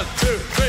One, two, three,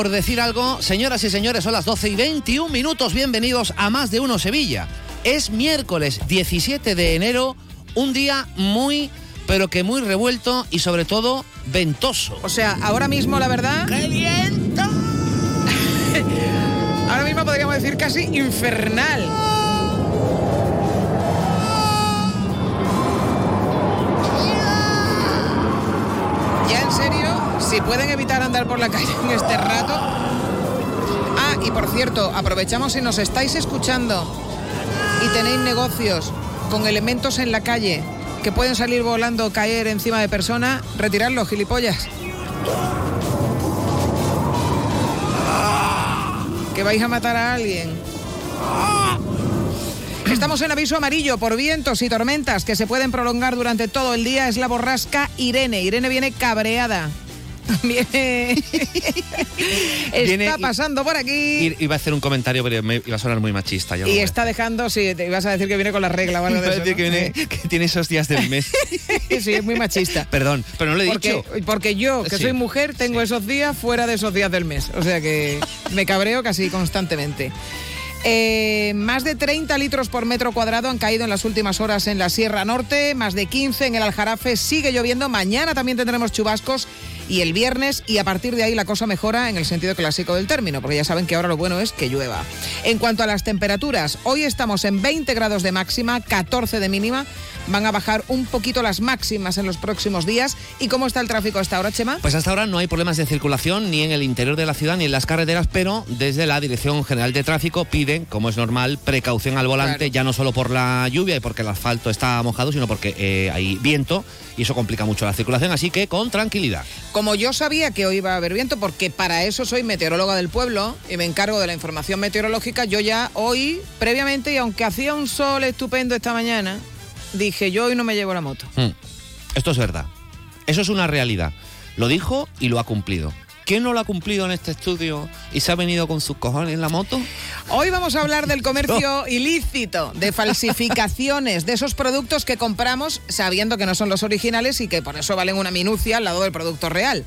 Por decir algo, señoras y señores, son las 12 y 21 minutos. Bienvenidos a Más de Uno Sevilla. Es miércoles 17 de enero, un día muy, pero que muy revuelto y sobre todo ventoso. O sea, ahora mismo la verdad. ¡Qué viento! Ahora mismo podríamos decir casi infernal. Ya en serio, si pueden evitar andar por la calle en este rato. Ah, y por cierto, aprovechamos si nos estáis escuchando y tenéis negocios con elementos en la calle que pueden salir volando, caer encima de persona, retirarlos, gilipollas. que vais a matar a alguien. Estamos en aviso amarillo por vientos y tormentas que se pueden prolongar durante todo el día. Es la borrasca Irene. Irene viene cabreada. Viene. está Viene- pasando por aquí. I- Iba a hacer un comentario, pero me iba a sonar muy machista. no Y está dejando, sí, te ibas a decir que viene con la regla o algo de a eso. decir que, ¿no? viene- que tiene esos días del mes. Sí, es muy machista. Perdón, pero no lo he Porque, dicho. porque yo, que Sí, soy mujer, tengo esos días fuera de esos días del mes. O sea que me cabreo casi constantemente. Eh, más de 30 litros por metro cuadrado han caído en las últimas horas en la Sierra Norte, más de 15 en el Aljarafe, sigue lloviendo, mañana también tendremos chubascos y el viernes y a partir de ahí la cosa mejora en el sentido clásico del término, porque ya saben que ahora lo bueno es que llueva. En cuanto a las temperaturas, hoy estamos en 20 grados de máxima, 14 de mínima, van a bajar un poquito las máximas en los próximos días. ¿Y cómo está el tráfico hasta ahora, Chema? Pues hasta ahora no hay problemas de circulación ni en el interior de la ciudad ni en las carreteras, pero desde la Dirección General de Tráfico piden, como es normal, precaución al volante, Claro. ya no solo por la lluvia y porque el asfalto está mojado, sino porque eh, hay viento y eso complica mucho la circulación, así que con tranquilidad. Como yo sabía que hoy iba a haber viento, porque para eso soy meteoróloga del pueblo y me encargo de la información meteorológica, yo ya hoy, previamente, y aunque hacía un sol estupendo esta mañana, dije, yo hoy no me llevo la moto. Mm. Esto es verdad. Eso es una realidad. Lo dijo y lo ha cumplido. ¿Quién no lo ha cumplido en este estudio y se ha venido con sus cojones en la moto? Hoy vamos a hablar del comercio ilícito, de falsificaciones, de esos productos que compramos sabiendo que no son los originales y que por eso valen una minucia al lado del producto real.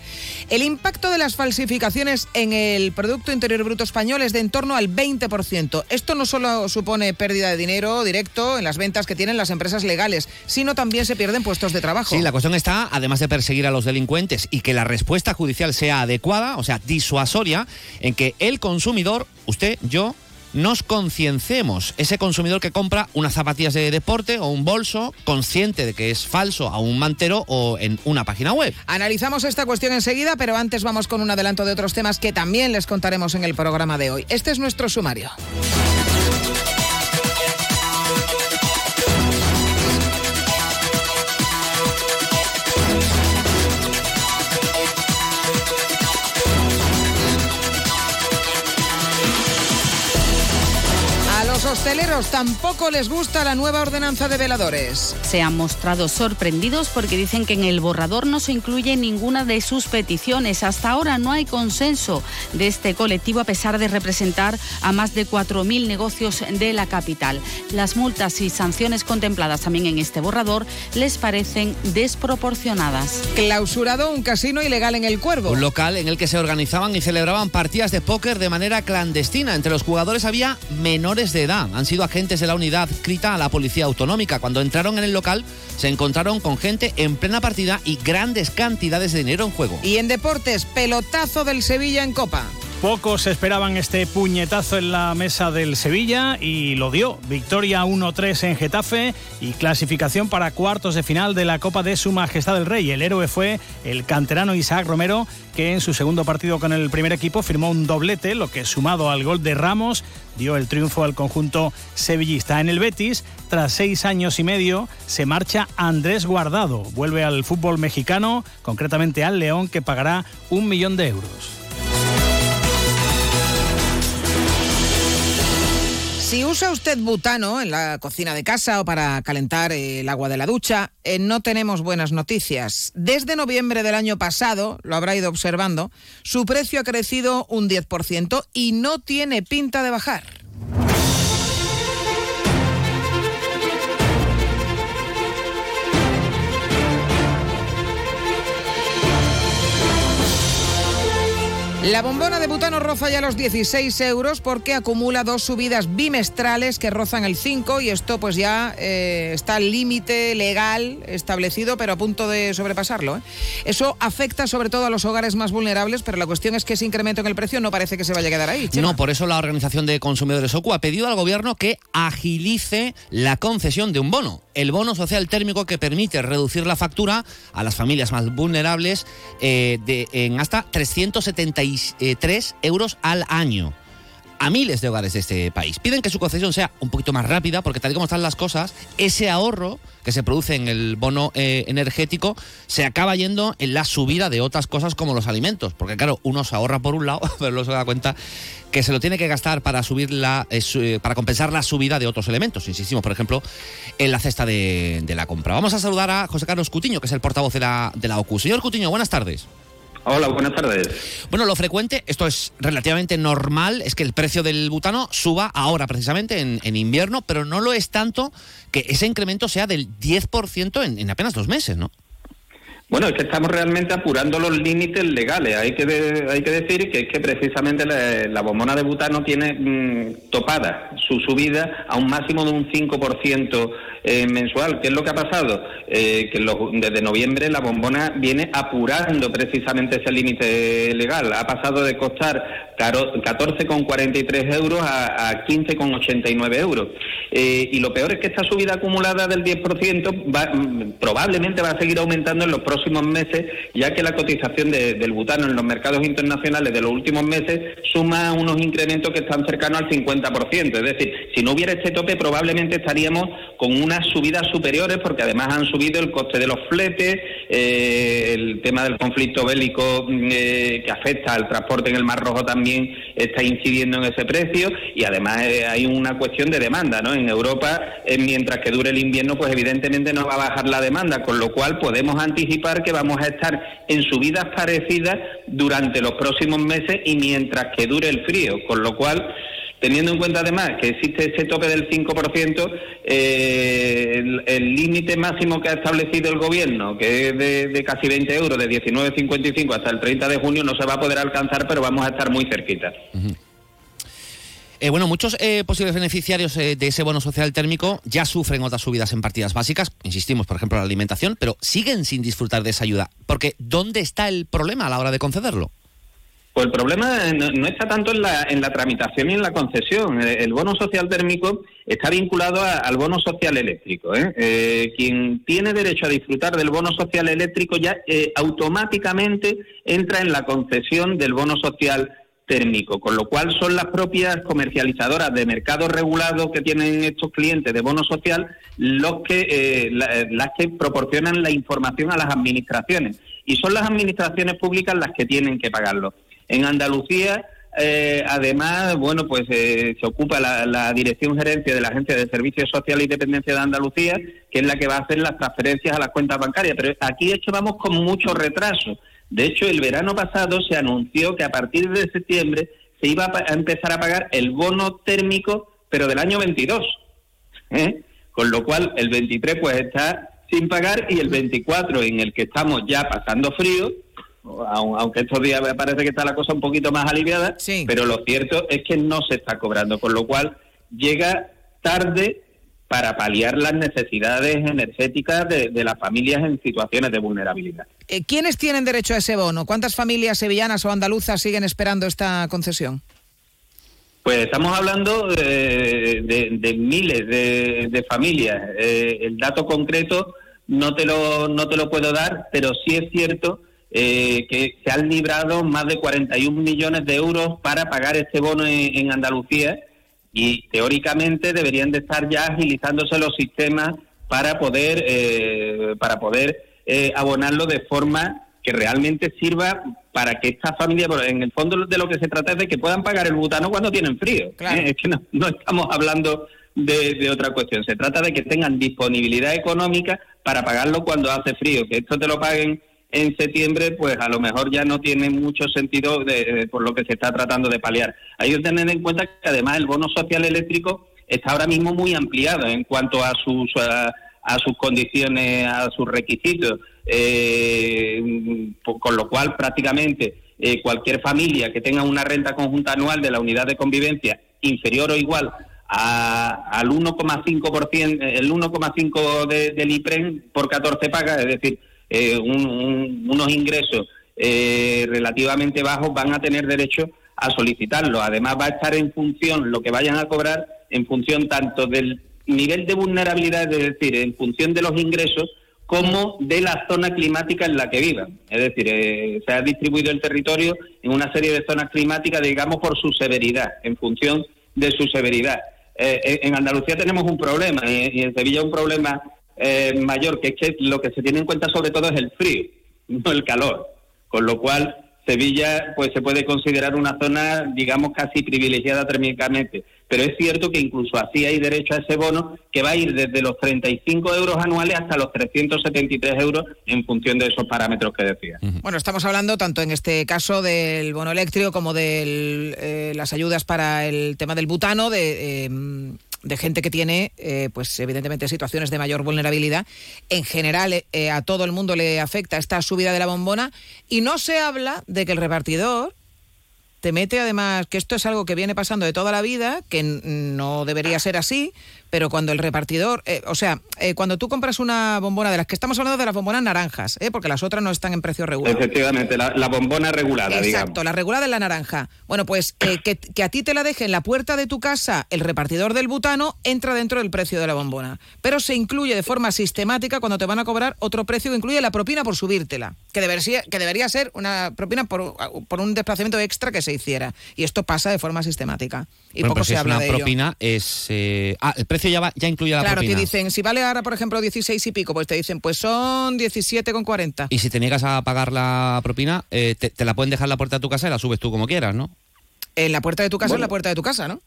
El impacto de las falsificaciones en el Producto Interior Bruto español es de en torno al 20%. Esto no solo supone pérdida de dinero directo en las ventas que tienen las empresas legales, sino también se pierden puestos de trabajo. Sí, la cuestión está, además de perseguir a los delincuentes y que la respuesta judicial sea adecuada, o sea, disuasoria, en que el consumidor, usted, yo, nos conciencemos. Ese consumidor que compra unas zapatillas de deporte o un bolso, consciente de que es falso a un mantero o en una página web. Analizamos esta cuestión enseguida, pero antes vamos con un adelanto de otros temas que también les contaremos en el programa de hoy. Este es nuestro sumario. Hosteleros tampoco les gusta la nueva ordenanza de veladores. se han mostrado sorprendidos porque dicen que en el borrador no se incluye ninguna de sus peticiones. Hasta ahora no hay consenso de este colectivo a pesar de representar a más de 4.000 negocios de la capital. Las multas y sanciones contempladas también en este borrador les parecen desproporcionadas. Clausurado un casino ilegal en el Cuervo. Un local en el que se organizaban y celebraban partidas de póker de manera clandestina. Entre los jugadores había menores de edad. Han sido agentes de la unidad adscrita a la Policía Autonómica. Cuando entraron en el local se encontraron con gente en plena partida y grandes cantidades de dinero en juego. Y en deportes, pelotazo del Sevilla en Copa. Pocos esperaban este puñetazo en la mesa del Sevilla y lo dio. Victoria 1-3 en Getafe y clasificación para cuartos de final de la Copa de Su Majestad el Rey. El héroe fue el canterano Isaac Romero, que en su segundo partido con el primer equipo firmó un doblete, lo que sumado al gol de Ramos dio el triunfo al conjunto sevillista. En el Betis, tras seis años y medio, se marcha Andrés Guardado. Vuelve al fútbol mexicano, concretamente al León, que pagará un millón de euros. Si usa usted butano en la cocina de casa o para calentar el agua de la ducha, eh, no tenemos buenas noticias. Desde noviembre del año pasado, lo habrá ido observando, su precio ha crecido un 10% y no tiene pinta de bajar. La bombona de butano roza ya los 16 euros porque acumula dos subidas bimestrales que rozan el 5 y esto pues ya eh, está al límite legal establecido pero a punto de sobrepasarlo. ¿eh? Eso afecta sobre todo a los hogares más vulnerables pero la cuestión es que ese incremento en el precio no parece que se vaya a quedar ahí. No, por eso la Organización de Consumidores OCU ha pedido al gobierno que agilice la concesión de un bono, el bono social térmico que permite reducir la factura a las familias más vulnerables eh, de, en hasta 375 3 euros al año a miles de hogares de este país. Piden que su concesión sea un poquito más rápida porque tal y como están las cosas, ese ahorro que se produce en el bono eh, energético se acaba yendo en la subida de otras cosas como los alimentos. Porque claro, uno se ahorra por un lado, pero luego se da cuenta que se lo tiene que gastar para subir la, eh, eh, para compensar la subida de otros elementos. Insistimos, por ejemplo, en la cesta de, la compra. Vamos a saludar a José Carlos Cutiño, que es el portavoz de la, de la OCU. Señor Cutiño, buenas tardes. Hola, buenas tardes. Bueno, lo frecuente, esto es relativamente normal, es que el precio del butano suba ahora precisamente en, invierno, pero no lo es tanto que ese incremento sea del 10% en, en apenas dos meses, ¿no? Bueno, es que estamos realmente apurando los límites legales. Hay que, decir que es que precisamente la, bombona de butano tiene mm, topada su subida a un máximo de un 5% eh, mensual. ¿Qué es lo que ha pasado? Eh, que desde noviembre la bombona viene apurando precisamente ese límite legal. Ha pasado de costar 14,43 euros a, 15,89 euros. Eh, y lo peor es que esta subida acumulada del 10% va, mm, probablemente va a seguir aumentando en los próximos meses, ya que la cotización del butano en los mercados internacionales de los últimos meses suma unos incrementos que están cercanos al 50%. Es decir, si no hubiera este tope, probablemente estaríamos con una subidas superiores porque además han subido el coste de los fletes, eh, el tema del conflicto bélico mm, eh, que afecta al transporte en el Mar Rojo también está incidiendo en ese precio y además eh, hay una cuestión de demanda, ¿no? En Europa, mientras que dure el invierno, pues evidentemente no va a bajar la demanda, con lo cual podemos anticipar que vamos a estar en subidas parecidas durante los próximos meses y mientras que dure el frío, con lo cual teniendo en cuenta además que existe ese tope del 5%, eh, el límite máximo que ha establecido el gobierno, que es de, casi 20 euros, de 19,55 hasta el 30 de junio, no se va a poder alcanzar, pero vamos a estar muy cerquita. Eh, bueno, muchos eh, posibles beneficiarios de ese bono social térmico ya sufren otras subidas en partidas básicas, insistimos, por ejemplo, la alimentación, pero siguen sin disfrutar de esa ayuda. Porque, ¿dónde está el problema a la hora de concederlo? Pues el problema no, está tanto en la, en la tramitación y en la concesión. Eh, el, bono social térmico está vinculado al bono social eléctrico. ¿eh? Eh, quien tiene derecho a disfrutar del bono social eléctrico ya automáticamente entra en la concesión del bono social térmico, con lo cual son las propias comercializadoras de mercado regulado que tienen estos clientes de bono social los que las que proporcionan la información a las administraciones y son las administraciones públicas las que tienen que pagarlo. En Andalucía, eh, además, bueno, pues eh, se ocupa la, Dirección Gerencia de la Agencia de Servicios Sociales y Dependencia de Andalucía, que es la que va a hacer las transferencias a las cuentas bancarias. Pero aquí, de hecho, vamos con mucho retraso. De hecho, el verano pasado se anunció que a partir de septiembre se iba a empezar a pagar el bono térmico, pero del año 22. ¿eh? Con lo cual, el 23 pues está sin pagar y el 24 en el que estamos ya pasando frío, aunque estos días me parece que está la cosa un poquito más aliviada, pero lo cierto es que no se está cobrando, con lo cual llega tarde para paliar las necesidades energéticas de, las familias en situaciones de vulnerabilidad. Eh, ¿Quiénes tienen derecho a ese bono? ¿Cuántas familias sevillanas o andaluzas siguen esperando esta concesión? Pues estamos hablando de, miles de, familias. Eh, el dato concreto no te lo no te lo puedo dar, pero sí es cierto eh, que se han librado más de 41 millones de euros para pagar este bono en, Andalucía y teóricamente deberían de estar ya agilizándose los sistemas para poder eh, para poder eh, abonarlo de forma que realmente sirva para que estas familias, en el fondo de lo que se trata es de que puedan pagar el butano cuando tienen frío. Es que no, estamos hablando de, de, otra cuestión. Se trata de que tengan disponibilidad económica para pagarlo cuando hace frío. Que esto te lo paguen en septiembre, pues a lo mejor ya no tiene mucho sentido de, por lo que se está tratando de paliar. Hay que tener en cuenta que además el bono social eléctrico está ahora mismo muy ampliado en cuanto a sus a, sus condiciones, a sus requisitos, eh, con lo cual prácticamente eh, cualquier familia que tenga una renta conjunta anual de la unidad de convivencia inferior o igual a, al 1,5%, el 1,5 de, del IPREN por 14 pagas, es decir, eh, unos ingresos eh, relativamente bajos van a tener derecho a solicitarlo. Además va a estar en función, lo que vayan a cobrar, en función tanto del nivel de vulnerabilidad, es decir, en función de los ingresos, como de la zona climática en la que vivan. Es decir, eh, se ha distribuido el territorio en una serie de zonas climáticas, digamos, por su severidad, en función de su severidad. en Andalucía tenemos un problema y en Sevilla un problema eh, mayor, que es que lo que se tiene en cuenta sobre todo es el frío, no el calor. Con lo cual, Sevilla pues se puede considerar una zona, digamos, casi privilegiada térmicamente. Pero es cierto que incluso así hay derecho a ese bono que va a ir desde los 35 euros anuales hasta los 373 euros en función de esos parámetros que decía. Bueno, estamos hablando tanto en este caso del bono eléctrico como de eh, las ayudas para el tema del butano, de... Eh, de gente que tiene, eh, pues evidentemente, situaciones de mayor vulnerabilidad. En general, eh, eh, a todo el mundo le afecta esta subida de la bombona y no se habla de que el repartidor te mete además que esto es algo que viene pasando de toda la vida, que no debería ser así, pero cuando el repartidor, eh, o sea, eh, cuando tú compras una bombona de las que estamos hablando de las bombonas naranjas, ¿eh? porque las otras no están en precio regular. Efectivamente, la, bombona regulada, Exacto, la regulada es la naranja. Bueno, pues que, que, a ti te la deje en la puerta de tu casa el repartidor del butano entra dentro del precio de la bombona, pero se incluye de forma sistemática cuando te van a cobrar otro precio que incluye la propina por subírtela, que debería, que debería ser una propina por, por un desplazamiento extra que se hiciera. Y esto pasa de forma sistemática. Y poco se habla una propina es... Eh, ah, el precio ya, va, ya incluye la propina. Claro, te dicen, si vale ahora, por ejemplo, 16 y pico, pues te dicen, pues son 17,40. Y si te niegas a pagar la propina, eh, te, la pueden dejar en la puerta de tu casa y la subes tú como quieras, ¿no? En la puerta de tu casa, en la puerta de tu casa, ¿no?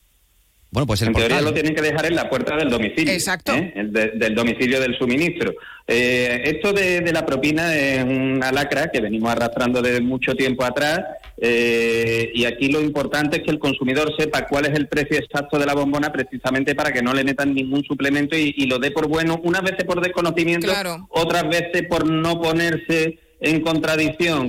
Bueno, pues el en teoría lo tienen que dejar en la puerta del domicilio. Exacto. ¿eh? del domicilio del suministro. Eh, esto de, la propina es una lacra que venimos arrastrando desde mucho tiempo atrás eh, y aquí lo importante es que el consumidor sepa cuál es el precio exacto de la bombona precisamente para que no le metan ningún suplemento y, lo dé por bueno, unas veces por desconocimiento, otras veces por no ponerse en contradicción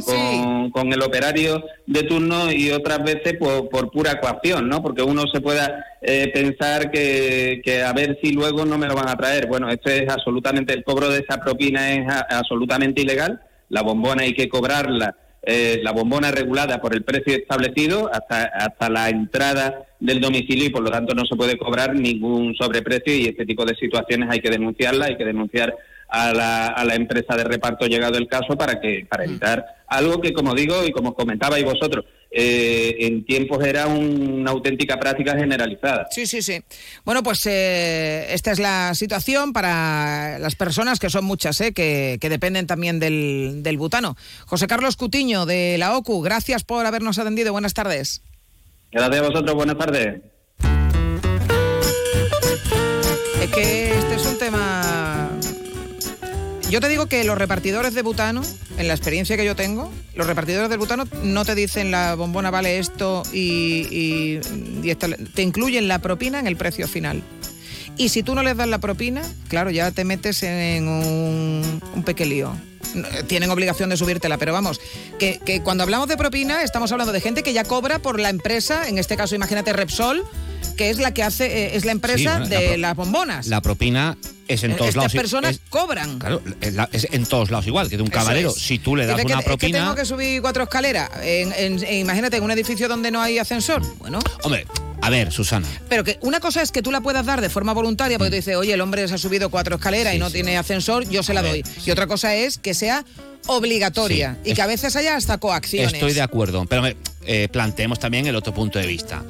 con, el operario de turno y otras veces por, pura coacción, ¿no? Porque uno se pueda eh, pensar que, que, a ver si luego no me lo van a traer. Bueno, esto es absolutamente, el cobro de esa propina es absolutamente ilegal. La bombona hay que cobrarla, eh, la bombona regulada por el precio establecido hasta, hasta la entrada del domicilio y por lo tanto no se puede cobrar ningún sobreprecio y este tipo de situaciones hay que denunciarla, hay que denunciar a la, a la empresa de reparto llegado el caso para que para mm. evitar algo que como digo y como comentabais vosotros eh, en tiempos era una auténtica práctica generalizada. Sí, sí, sí. Bueno, pues eh, esta es la situación para las personas, que son muchas, eh, que, que, dependen también del, del butano. José Carlos Cutiño, de la OCU, gracias por habernos atendido. Buenas tardes. Gracias a vosotros, buenas tardes. Es que yo te digo que los repartidores de butano, en la experiencia que yo tengo, los repartidores de butano no te dicen la bombona vale esto y, te incluyen la propina en el precio final. Y si tú no les das la propina, claro, ya te metes en un, un pequeño tienen obligación de subírtela, pero vamos, que, cuando hablamos de propina estamos hablando de gente que ya cobra por la empresa, en este caso imagínate Repsol, que es la que hace, eh, es la empresa Sí, bueno, la de las bombonas. La propina es en todos Estas lados. personas es- cobran. claro, es, en todos lados igual, que de un camarero. es. Si tú le das Dice que- una es que propina. tengo que subir cuatro escaleras. En- en- en- imagínate, en un edificio donde no hay ascensor. Bueno, Hombre, a ver, Susana. pero que una cosa es que tú la puedas dar de forma voluntaria, porque tú dices, oye, el hombre se ha subido cuatro escaleras y no sí. tiene ascensor, yo se la ver, doy. sí. Y otra cosa es que sea obligatoria y que a veces haya hasta coacciones. Estoy de acuerdo, pero eh, planteemos también el otro punto de vista.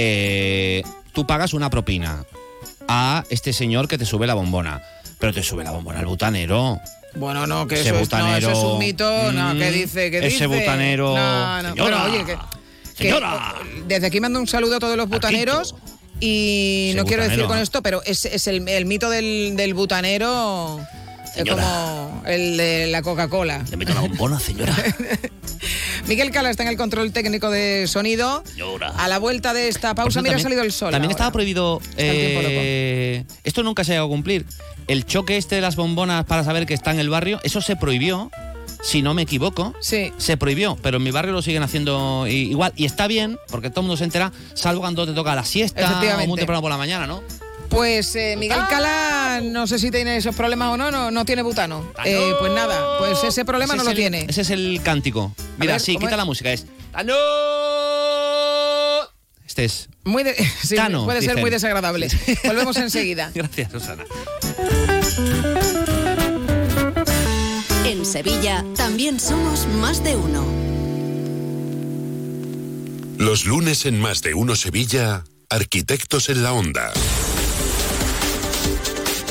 Eh, tú pagas una propina a este señor que te sube la bombona, pero te sube la bombona al butanero. Bueno, no, que Ese eso, es, no, butanero, eso es un mito, no, mm, que dice, que ese dice. butanero, No, no, señora, bueno, oye, que, desde aquí mando un saludo a todos los butaneros y Ese no quiero decir con esto, pero es, es el, el mito del, del butanero es como el de la Coca-Cola. Te meto la bombona, señora. Miguel Cala está en el control técnico de sonido. Señora. A la vuelta de esta pausa, mira, ha salido el sol. También ahora. estaba prohibido. Eh, esto nunca se ha llegado a cumplir. El choque este de las bombonas para saber que está en el barrio, eso se prohibió, si no me equivoco. Sí. Se prohibió, pero en mi barrio lo siguen haciendo igual. Y está bien, porque todo el mundo se entera, salvo cuando te toca la siesta o muy temprano por la mañana, ¿no? Pues eh, Miguel Cala, no sé si tiene esos problemas o no, no, no tiene butano. Eh, pues nada, pues ese problema Ese no es lo el- tiene. Ese es el cántico. Mira, ver, sí, ¿cómo quita es? la música. Es. ¡Tano! Este es. Muy de- sí, Tano, puede ser muy desagradable. Volvemos enseguida. Gracias, Susana. En Sevilla también somos más de uno. Los lunes en Más de Uno Sevilla, Arquitectos en la Onda.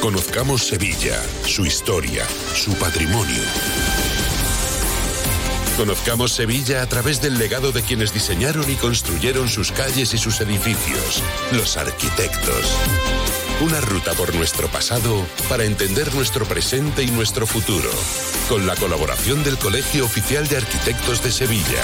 Conozcamos Sevilla, su historia, su patrimonio. Conozcamos Sevilla a través del legado de quienes diseñaron y construyeron sus calles y sus edificios, los arquitectos. Una ruta por nuestro pasado para entender nuestro presente y nuestro futuro, con la colaboración del Colegio Oficial de Arquitectos de Sevilla.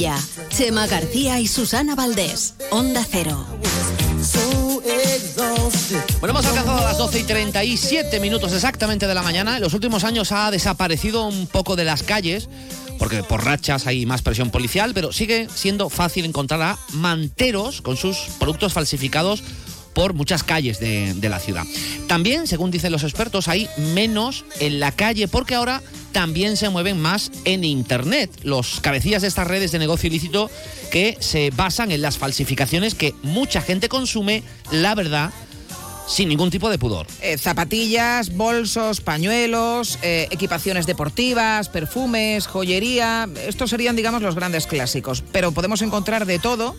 Sevilla. Chema García y Susana Valdés. Onda Cero. Bueno, hemos alcanzado las 12 y 37 minutos exactamente de la mañana. En los últimos años ha desaparecido un poco de las calles, porque por rachas hay más presión policial, pero sigue siendo fácil encontrar a manteros con sus productos falsificados por muchas calles de, la ciudad. También, según dicen los expertos, hay menos en la calle porque ahora también se mueven más en Internet. Los cabecillas de estas redes de negocio ilícito que se basan en las falsificaciones que mucha gente consume, la verdad, sin ningún tipo de pudor. Eh, zapatillas, bolsos, pañuelos, eh, equipaciones deportivas, perfumes, joyería. Estos serían, digamos, los grandes clásicos. Pero podemos encontrar de todo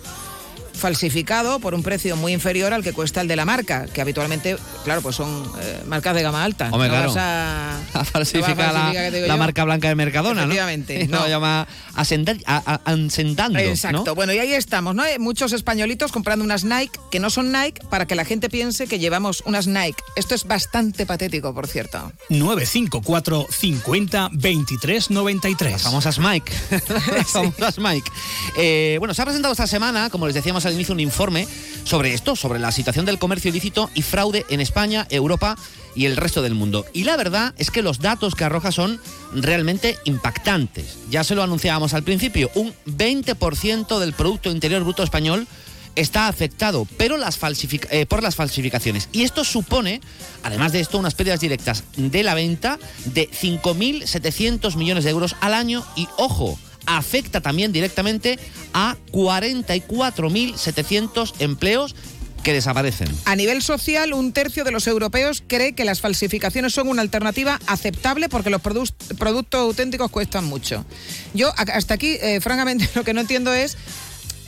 falsificado por un precio muy inferior al que cuesta el de la marca, que habitualmente, claro, pues son eh, marcas de gama alta. Hombre, No claro. vas a, A falsificar no vas a la, marca blanca de Mercadona, ¿no? Efectivamente, No, no. llama ascenda- a- a- ascendando, Exacto. ¿no? Bueno, y ahí estamos, ¿no? Hay muchos españolitos comprando unas Nike que no son Nike para que la gente piense que llevamos unas Nike. Esto es bastante patético, por cierto. 954 50 23 93. Las famosas Mike. Las famosas Mike. Eh, bueno, se ha presentado esta semana, como les decíamos inicio, un informe sobre esto, sobre la situación del comercio ilícito y fraude en España, Europa y el resto del mundo. Y la verdad es que los datos que arroja son realmente impactantes. Ya se lo anunciábamos al principio, un 20% del Producto Interior Bruto español está afectado pero eh, por las falsificaciones. Y esto supone, además de esto, unas pérdidas directas de la venta de 5.700 millones de euros al año y, ojo, afecta también directamente a 44.700 empleos que desaparecen. A nivel social, un tercio de los europeos cree que las falsificaciones son una alternativa aceptable porque los productos auténticos cuestan mucho. Yo hasta aquí, eh, francamente, lo que no entiendo es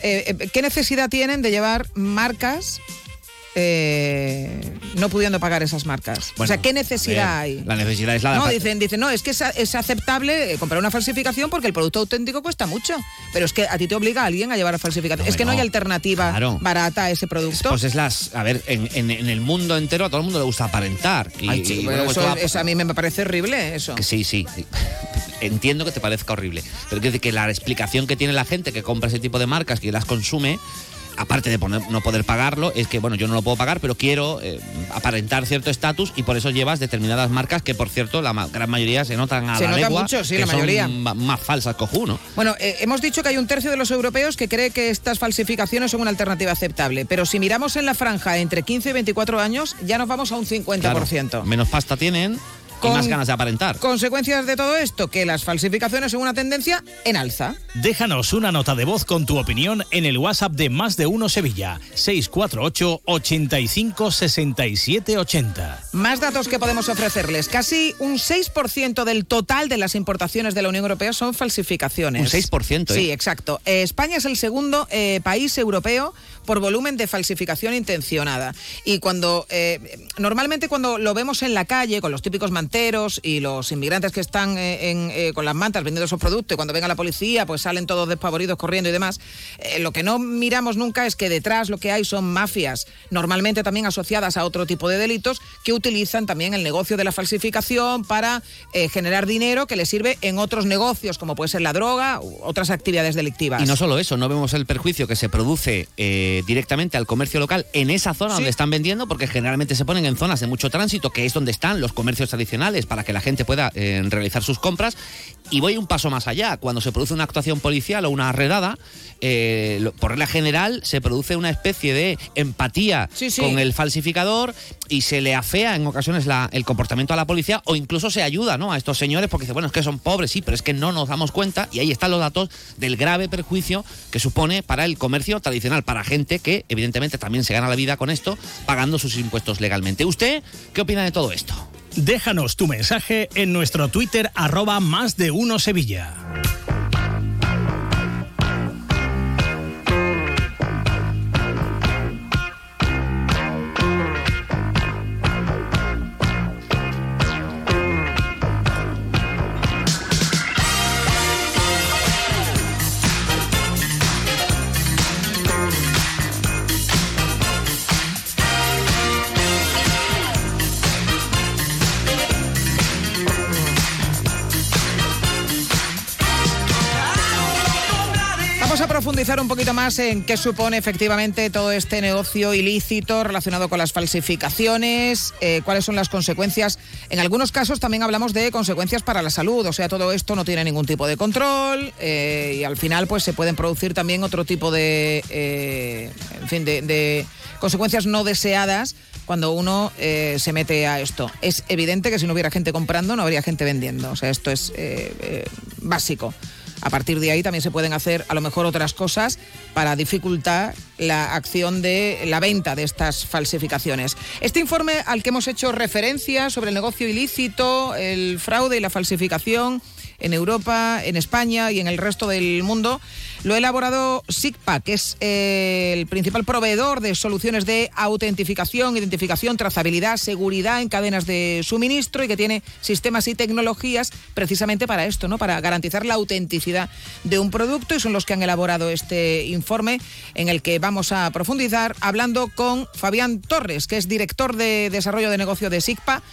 eh, eh, qué necesidad tienen de llevar marcas eh, no pudiendo pagar esas marcas. o sea, ¿qué necesidad hay? La necesidad es la No, dicen, dicen, no, es que es, aceptable eh, comprar una falsificación porque el producto auténtico cuesta mucho. Pero es que a ti te obliga a alguien a llevar a falsificación. es que no, hay alternativa barata a ese producto. Pues es las. A ver, en, el mundo entero a todo el mundo le gusta aparentar. Y, eso, a, mí me parece horrible eso. sí, sí. Entiendo que te parezca horrible. Pero que la explicación que tiene la gente que compra ese tipo de marcas, que las consume, aparte de no poder pagarlo, es que, bueno, yo no lo puedo pagar, pero quiero eh, aparentar cierto estatus y por eso llevas determinadas marcas que, por cierto, la gran mayoría se notan a se la nota mucho, sí, la mayoría. más falsas cojú, ¿no? Bueno, eh, hemos dicho que hay un tercio de los europeos que cree que estas falsificaciones son una alternativa aceptable, pero si miramos en la franja entre 15 y 24 años, ya nos vamos a un 50%. menos pasta tienen con más ganas de aparentar. Consecuencias de todo esto, que las falsificaciones son una tendencia en alza. Déjanos una nota de voz con tu opinión en el WhatsApp de Más de Uno Sevilla, 648 85 67 80. Más datos que podemos ofrecerles. Casi un 6% del total de las importaciones de la Unión Europea son falsificaciones. Un 6%, ¿eh? Sí, exacto. Eh, España es el segundo eh, país europeo por volumen de falsificación intencionada. Y cuando eh, normalmente cuando lo vemos en la calle con los típicos manteros y los inmigrantes que están eh, eh, con las mantas vendiendo esos productos, y cuando venga la policía, pues salen todos despavoridos corriendo y demás. lo que no miramos nunca es que detrás lo que hay son mafias, normalmente también asociadas a otro tipo de delitos, que utilizan también el negocio de la falsificación para generar dinero que les sirve en otros negocios, como puede ser la droga u otras actividades delictivas. Y no solo eso, no vemos el perjuicio que se produce directamente al comercio local en esa zona donde están vendiendo, porque generalmente se ponen en zonas de mucho tránsito, que es donde están los comercios tradicionales para que la gente pueda eh, realizar sus compras. Y voy un paso más allá. Cuando se produce una actuación policial o una redada, eh, por regla general se produce una especie de empatía con el falsificador y se le afea en ocasiones el comportamiento a la policía o incluso se ayuda ¿no? a estos señores porque dice, bueno, es que son pobres, sí, pero es que no nos damos cuenta y ahí están los datos del grave perjuicio que supone para el comercio tradicional, para gente que evidentemente también se gana la vida con esto, pagando sus impuestos legalmente. ¿Usted qué opina de todo esto? Déjanos tu mensaje en nuestro Twitter arroba más de uno Sevilla. Profundizar un poquito más en qué supone efectivamente todo este negocio ilícito relacionado con las falsificaciones, eh, cuáles son las consecuencias. En algunos casos también hablamos de consecuencias para la salud, o sea, todo esto no tiene ningún tipo de control eh, y al final pues se pueden producir también otro tipo de, eh, en fin, de, consecuencias no deseadas cuando uno se mete a esto. Es evidente que si no hubiera gente comprando, no habría gente vendiendo. O sea, esto es básico. A partir de ahí también se pueden hacer a lo mejor otras cosas para dificultar la acción de la venta de estas falsificaciones. Este informe al que hemos hecho referencia sobre el negocio ilícito, el fraude y la falsificación en Europa, en España y en el resto del mundo. Lo ha elaborado SIGPA, que es eh, el principal proveedor de soluciones de autentificación, identificación, trazabilidad, seguridad en cadenas de suministro y que tiene sistemas y tecnologías precisamente para esto, ¿no? Para garantizar la autenticidad de un producto y son los que han elaborado este informe en el que vamos a profundizar hablando con Fabián Torres, que es director de desarrollo de negocio de SIGPA.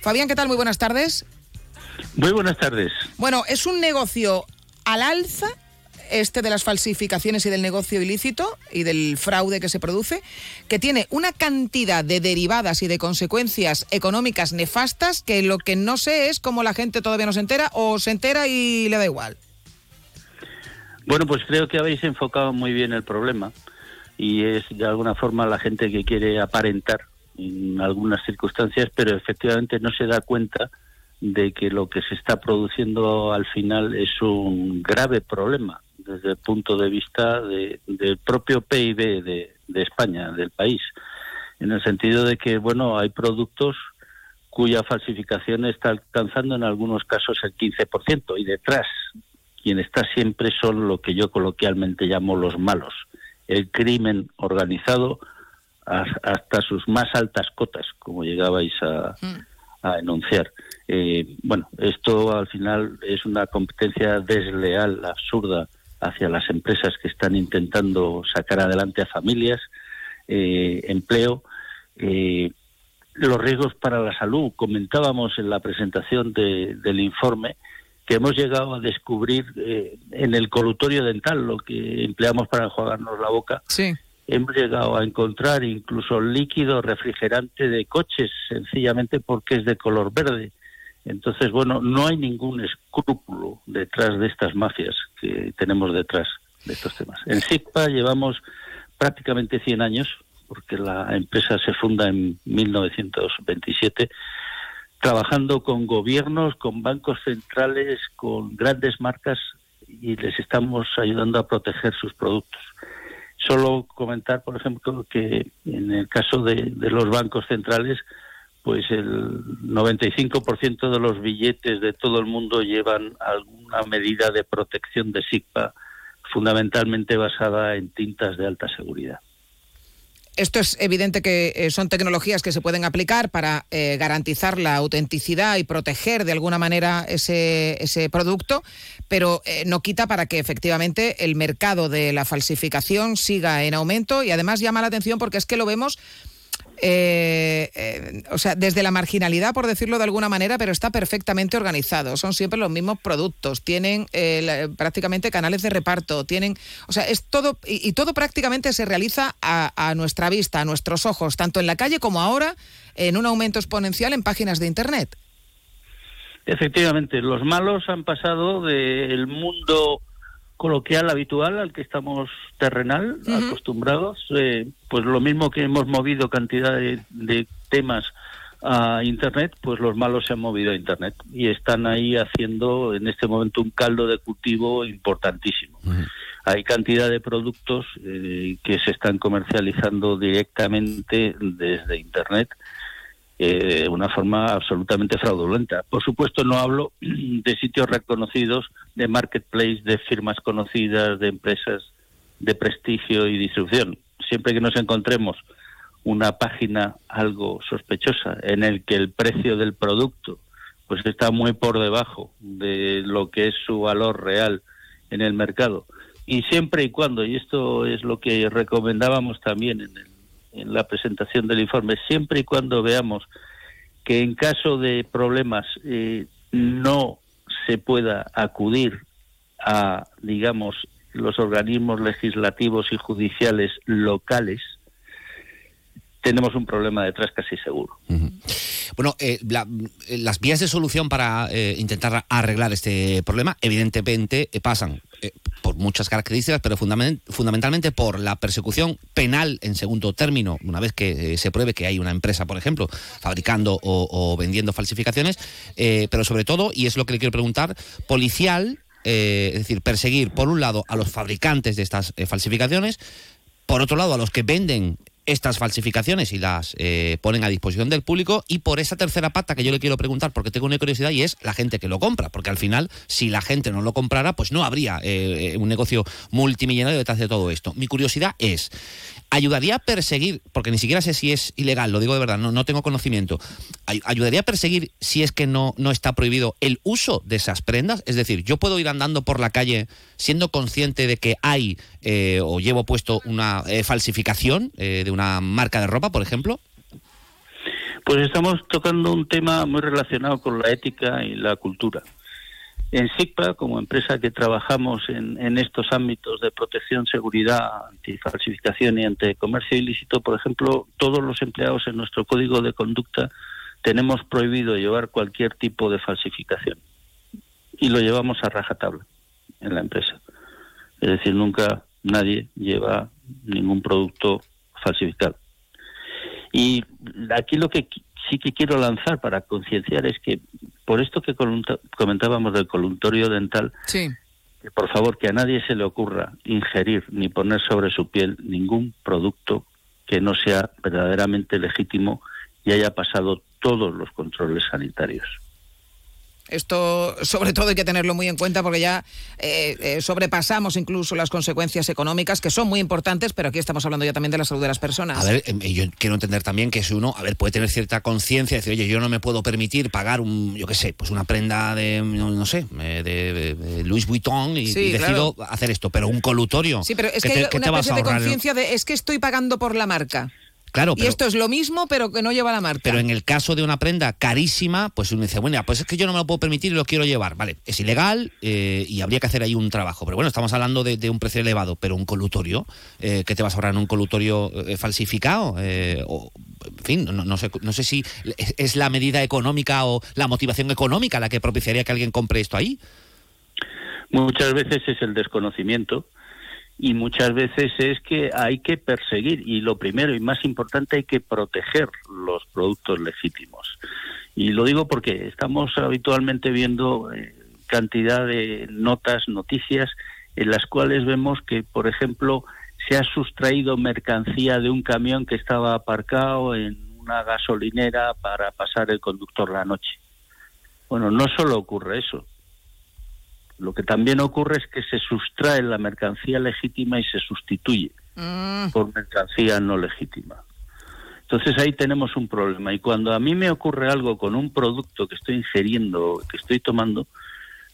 Fabián, ¿qué tal? Muy buenas tardes. Muy buenas tardes. Bueno, es un negocio al alza este de las falsificaciones y del negocio ilícito y del fraude que se produce, que tiene una cantidad de derivadas y de consecuencias económicas nefastas que lo que no sé es cómo la gente todavía no se entera o se entera y le da igual. Bueno, pues creo que habéis enfocado muy bien el problema y es de alguna forma la gente que quiere aparentar en algunas circunstancias, pero efectivamente no se da cuenta de que lo que se está produciendo al final es un grave problema desde el punto de vista del propio PIB de, España, del país, en el sentido de que, bueno, hay productos cuya falsificación está alcanzando en algunos casos el 15% y detrás quien está siempre son lo que yo coloquialmente llamo los malos, el crimen organizado hasta sus más altas cotas, como llegabais a, mm. a enunciar. Eh, bueno, esto al final es una competencia desleal, absurda, hacia las empresas que están intentando sacar adelante a familias, eh, empleo. Eh, los riesgos para la salud. Comentábamos en la presentación del informe que hemos llegado a descubrir eh, en el colutorio dental, lo que empleamos para enjuagarnos la boca. Sí. Hemos llegado a encontrar incluso líquido refrigerante de coches, sencillamente porque es de color verde. Entonces, bueno, no hay ningún escrúpulo detrás de estas mafias que tenemos detrás de estos temas. En SICPA llevamos prácticamente 100 años, porque la empresa se funda en 1927, trabajando con gobiernos, con bancos centrales, con grandes marcas y les estamos ayudando a proteger sus productos. Solo comentar, por ejemplo, que en el caso de, de los bancos centrales, pues el 95% de los billetes de todo el mundo llevan alguna medida de protección de SIGPA, fundamentalmente basada en tintas de alta seguridad. Esto es evidente que eh, son tecnologías que se pueden aplicar para eh, garantizar la autenticidad y proteger de alguna manera ese, ese producto, pero eh, no quita para que efectivamente el mercado de la falsificación siga en aumento y además llama la atención porque es que lo vemos eh, eh, o sea, desde la marginalidad, por decirlo de alguna manera, pero está perfectamente organizado. Son siempre los mismos productos, tienen eh, prácticamente canales de reparto, tienen, o sea, es todo y, todo prácticamente se realiza a, a, nuestra vista, a nuestros ojos, tanto en la calle como ahora en un aumento exponencial en páginas de internet. Efectivamente, los malos han pasado del mundo coloquial habitual al que estamos terrenal, acostumbrados, eh, pues lo mismo que hemos movido cantidad de, temas a Internet, pues los malos se han movido a Internet y están ahí haciendo en este momento un caldo de cultivo importantísimo. Hay cantidad de productos eh, que se están comercializando directamente desde Internet de una forma absolutamente fraudulenta. Por supuesto, no hablo de sitios reconocidos, de marketplace, de firmas conocidas, de empresas de prestigio y distribución. Siempre que nos encontremos una página algo sospechosa en el que el precio del producto pues está muy por debajo de lo que es su valor real en el mercado y siempre y cuando y esto es lo que recomendábamos también en el en la presentación del informe, siempre y cuando veamos que en caso de problemas eh, no se pueda acudir a, digamos, los organismos legislativos y judiciales locales, tenemos un problema detrás casi seguro. Bueno, eh, las vías de solución para eh, intentar arreglar este problema, evidentemente, pasan por muchas características, pero fundamentalmente por la persecución penal en segundo término, una vez que eh, se pruebe que hay una empresa, por ejemplo, fabricando o, vendiendo falsificaciones, eh, pero sobre todo, y es lo que le quiero preguntar, policial, eh, es decir, perseguir por un lado a los fabricantes de estas falsificaciones, por otro lado a los que venden estas falsificaciones y las eh, ponen a disposición del público. Y por esa tercera pata que yo le quiero preguntar porque tengo una curiosidad y es la gente que lo compra. Porque al final si la gente no lo comprara pues no habría eh, un negocio multimillonario detrás de todo esto. Mi curiosidad es ayudaría a perseguir, porque ni siquiera sé si es ilegal, lo digo de verdad, no, no tengo conocimiento, ayudaría a perseguir si es que no, no está prohibido el uso de esas prendas, es decir, yo puedo ir andando por la calle siendo consciente de que hay eh, o llevo puesto una eh, falsificación eh, de una marca de ropa, por ejemplo. Pues estamos tocando un tema muy relacionado con la ética y la cultura. En SICPA, como empresa que trabajamos en, estos ámbitos de protección, seguridad, antifalsificación y ante comercio ilícito, por ejemplo, todos los empleados en nuestro código de conducta tenemos prohibido llevar cualquier tipo de falsificación. Y lo llevamos a rajatabla en la empresa. Es decir, nunca nadie lleva ningún producto falsificado. Y aquí lo que sí que quiero lanzar para concienciar es que por esto que comentábamos del coluntorio dental, sí. que por favor que a nadie se le ocurra ingerir ni poner sobre su piel ningún producto que no sea verdaderamente legítimo y haya pasado todos los controles sanitarios. Esto, sobre todo, hay que tenerlo muy en cuenta porque ya eh, eh, sobrepasamos incluso las consecuencias económicas, que son muy importantes, pero aquí estamos hablando ya también de la salud de las personas. A ver, em, yo quiero entender también que si uno, a ver, puede tener cierta conciencia, decir, oye, yo no me puedo permitir pagar un, yo qué sé, pues una prenda de, no, sé, de, de, Louis Vuitton y, decido hacer esto, pero un colutorio. Sí, pero es que, hay una especie de conciencia de, es que estoy pagando por la marca. Claro, y esto es lo mismo, pero que no lleva la marca. Pero en el caso de una prenda carísima, pues uno dice, bueno, pues es que yo no me lo puedo permitir y lo quiero llevar. Vale, es ilegal eh, y habría que hacer ahí un trabajo. Pero bueno, estamos hablando de, un precio elevado, pero un colutorio, eh, ¿qué te vas a ahorrar en un colutorio eh, falsificado? o, en fin, no, sé, no sé si es la medida económica o la motivación económica la que propiciaría que alguien compre esto ahí. Muchas veces es el desconocimiento y muchas veces es que hay que perseguir y lo primero y más importante hay que proteger los productos legítimos. Y lo digo porque estamos habitualmente viendo eh, cantidad de notas, noticias en las cuales vemos que, por ejemplo, se ha sustraído mercancía de un camión que estaba aparcado en una gasolinera para pasar el conductor la noche. Bueno, no solo ocurre eso, lo que también ocurre es que se sustrae la mercancía legítima y se sustituye mm. por mercancía no legítima. Entonces ahí tenemos un problema. Y cuando a mí me ocurre algo con un producto que estoy ingiriendo, que estoy tomando,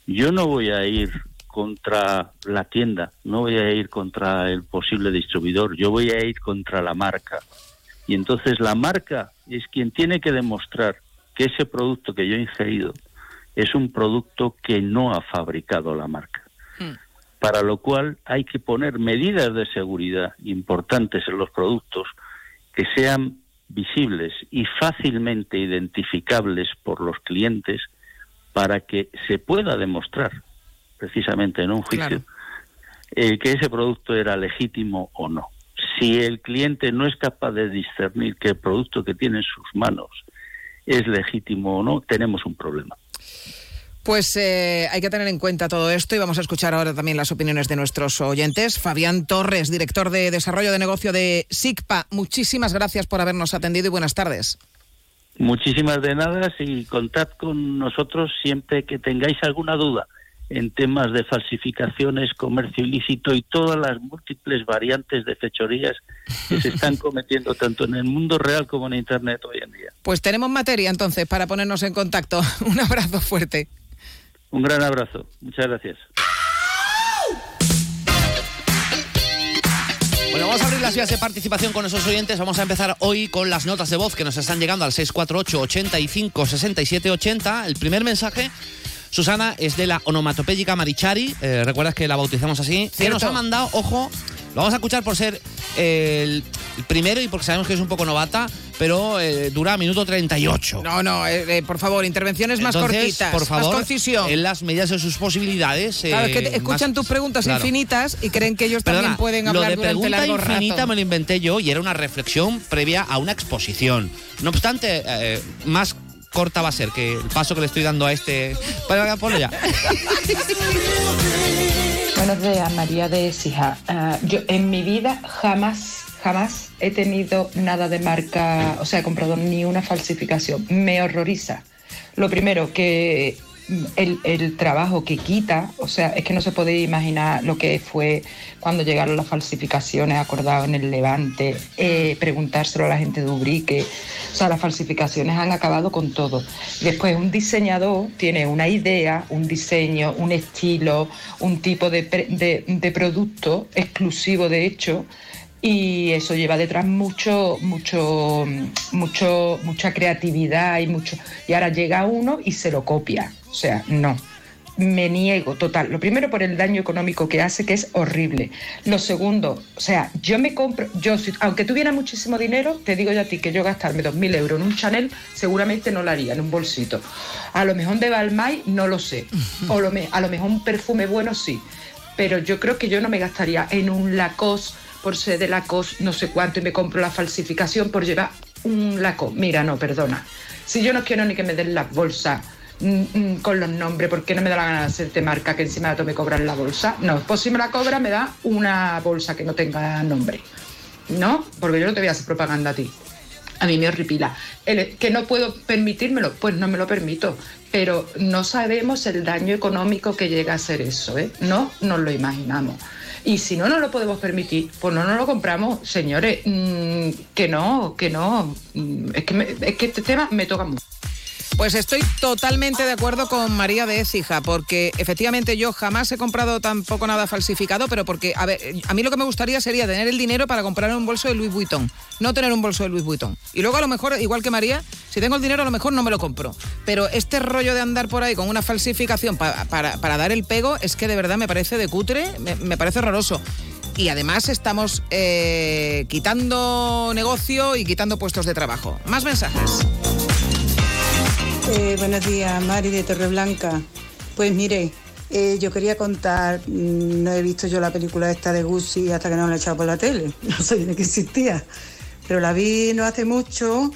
yo no voy a ir contra la tienda, no voy a ir contra el posible distribuidor, yo voy a ir contra la marca. Y entonces la marca es quien tiene que demostrar que ese producto que yo he ingerido es un producto que no ha fabricado la marca. Hmm. Para lo cual hay que poner medidas de seguridad importantes en los productos que sean visibles y fácilmente identificables por los clientes para que se pueda demostrar precisamente en un juicio eh, que ese producto era legítimo o no. Si el cliente no es capaz de discernir que el producto que tiene en sus manos es legítimo o no, tenemos un problema. Pues eh, hay que tener en cuenta todo esto y vamos a escuchar ahora también las opiniones de nuestros oyentes. Fabián Torres, director de Desarrollo de Negocio de SICPA, muchísimas gracias por habernos atendido y buenas tardes. Muchísimas de nada y contad con nosotros siempre que tengáis alguna duda en temas de falsificaciones, comercio ilícito y todas las múltiples variantes de fechorías que se están cometiendo tanto en el mundo real como en Internet hoy en día. Pues tenemos materia entonces para ponernos en contacto. Un abrazo fuerte. Un gran abrazo. Muchas gracias. Bueno, vamos a abrir las vías de participación con esos oyentes. Vamos a empezar hoy con las notas de voz que nos están llegando al 648 85 67 80. El primer mensaje Susana es de la onomatopéyica Marichari, eh, recuerdas que la bautizamos así, que nos ha mandado, ojo, lo vamos a escuchar por ser el primero y porque sabemos que es un poco novata, pero eh, dura minuto 38. No, no, eh, por favor, intervenciones más cortitas, por favor, más concisión. En las medidas de sus posibilidades. Claro, es que escuchan tus preguntas infinitas y creen que ellos también pueden hablar lo de durante pregunta infinita me lo inventé yo y era una reflexión previa a una exposición. No obstante, más corta va a ser que el paso que le estoy dando a este. Bueno, ponlo ya. Buenos días, María de Sija. Ah, yo en mi vida jamás, jamás he tenido nada de marca, o sea, he comprado ni una falsificación. Me horroriza. Lo primero, que el, trabajo que quita, o sea, es que no se puede imaginar lo que fue cuando llegaron las falsificaciones acordadas en el Levante, eh, preguntárselo a la gente de Ubrique, o sea, las falsificaciones han acabado con todo. Después, un diseñador tiene una idea, un diseño, un estilo, un tipo de, de producto exclusivo, de hecho, y eso lleva detrás mucho, mucho, mucho, mucha creatividad y mucho. Y ahora llega uno y se lo copia. O sea, no. Me niego total. Lo primero por el daño económico que hace, que es horrible. Lo segundo, o sea, yo me compro, yo aunque tuviera muchísimo dinero, te digo ya a ti que yo gastarme 2.000 euros en un Chanel, seguramente no lo haría en un bolsito. A lo mejor de Balmain no lo sé. O lo a lo mejor un perfume bueno sí. Pero yo creo que yo no me gastaría en un Lacoste por ser de Lacoste no sé cuánto y me compro la falsificación por llevar un Lacoste. Mira, no, perdona. Si yo no quiero ni que me den las bolsas con los nombres, ¿por qué no me da la gana de hacerte marca que encima de me cobran la bolsa? No, pues si me la cobra me da una bolsa que no tenga nombre. ¿No? Porque yo no te voy a hacer propaganda a ti. a mí me horripila. El, que no puedo permitírmelo, pues no me lo permito. Pero no sabemos el daño económico que llega a ser eso, ¿eh? No nos lo imaginamos. Y si no nos lo podemos permitir, pues no nos lo compramos, señores. mm, que no, que no. Mm, es, que me- es que este tema me toca mucho. Pues estoy totalmente de acuerdo con María de Écija, porque efectivamente yo jamás he comprado tampoco nada falsificado, pero porque, a ver, a mí lo que me gustaría sería tener el dinero para comprar un bolso de Louis Vuitton, no tener un bolso de Louis Vuitton. Y luego a lo mejor, igual que María, si tengo el dinero a lo mejor no me lo compro. Pero este rollo de andar por ahí con una falsificación pa- para, para dar el pego es que de verdad me parece de cutre, me, me parece horroroso. Y además estamos eh, quitando negocio y quitando puestos de trabajo. Más mensajes. Eh, buenos días, Mari de Torreblanca. Pues mire, eh, yo quería contar, mm, no he visto yo la película esta de Gucci hasta que no la he echado por la tele, no sabía ni que existía, pero la vi no hace mucho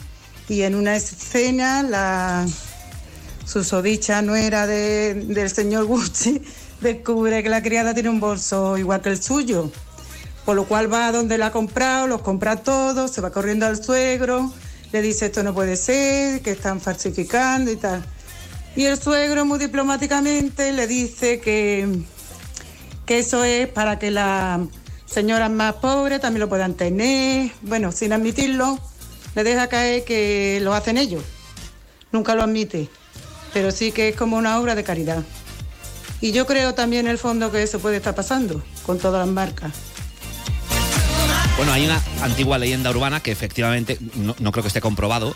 y en una escena la susodicha nuera de, del señor Gucci descubre que la criada tiene un bolso igual que el suyo, por lo cual va a donde la ha comprado, los compra todos, se va corriendo al suegro, le dice esto no puede ser, que están falsificando y tal. Y el suegro muy diplomáticamente le dice que, que eso es para que las señoras más pobres también lo puedan tener. Bueno, sin admitirlo, le deja caer que lo hacen ellos. Nunca lo admite, pero sí que es como una obra de caridad. Y yo creo también en el fondo que eso puede estar pasando con todas las marcas. Bueno, hay una antigua leyenda urbana que efectivamente, no, creo que esté comprobado,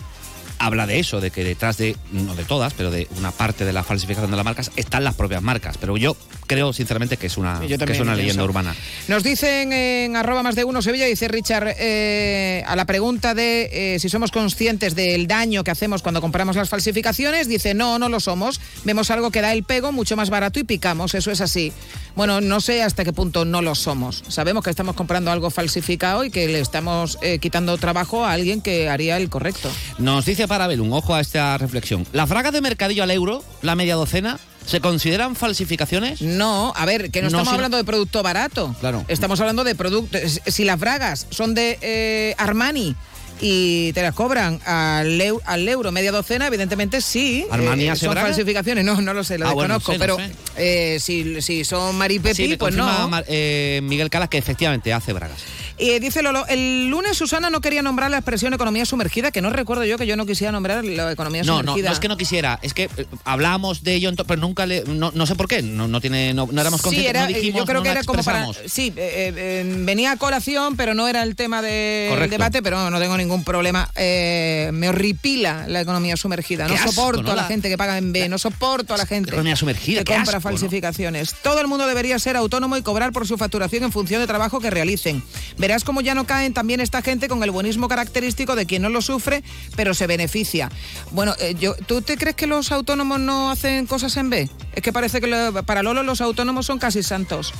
habla de eso, de que detrás de, no de todas, pero de una parte de la falsificación de las marcas están las propias marcas. Pero yo creo sinceramente que es una, que es una leyenda urbana. Nos dicen en arroba más de uno Sevilla, dice Richard, eh, a la pregunta de eh, si somos conscientes del daño que hacemos cuando compramos las falsificaciones, dice no, no lo somos. Vemos algo que da el pego mucho más barato y picamos, eso es así. Bueno, no sé hasta qué punto no lo somos. Sabemos que estamos comprando algo falsificado y que le estamos eh, quitando trabajo a alguien que haría el correcto. Nos dice Parabellum, ojo a esta reflexión. ¿Las bragas de mercadillo al euro, la media docena, se consideran falsificaciones? No, a ver, que no, estamos si- hablando de producto barato. Claro. Estamos hablando de producto. Si las bragas son de eh, Armani y te las cobran al, eu- al euro media docena, evidentemente sí. eh, ¿Armani hace son bragas? falsificaciones, no, no lo sé, lo Ah, bueno, desconozco. no sé, no pero sé. eh, si, si son Maripepi, Sí, me pues no. Mar- eh, Miguel Calas que efectivamente hace bragas. Y dice Lolo, el lunes Susana no quería nombrar la expresión economía sumergida, que no recuerdo yo que yo no quisiera nombrar la economía No, no, sumergida. no es que no quisiera, es que eh, hablábamos de ello, pero nunca le, no, no sé por qué, no, no tiene, no, no éramos Sí, conscientes, era, no dijimos, yo creo no que era como para. Sí, eh, eh, venía a colación, pero no era el tema del Correcto. debate, pero no tengo ningún problema. Eh, me horripila la economía sumergida. No asco, soporto a la, La- gente que paga en B, no soporto a la gente Economía sumergida, que compra falsificaciones. Todo el mundo debería ser autónomo y cobrar por su facturación en función de trabajo que realicen. Verás cómo ya no caen también esta gente con el buenismo característico de quien no lo sufre, pero se beneficia. Bueno, eh, yo, ¿tú te crees que los autónomos no hacen cosas en B? Es que parece que lo- para Lolo los autónomos son casi santos.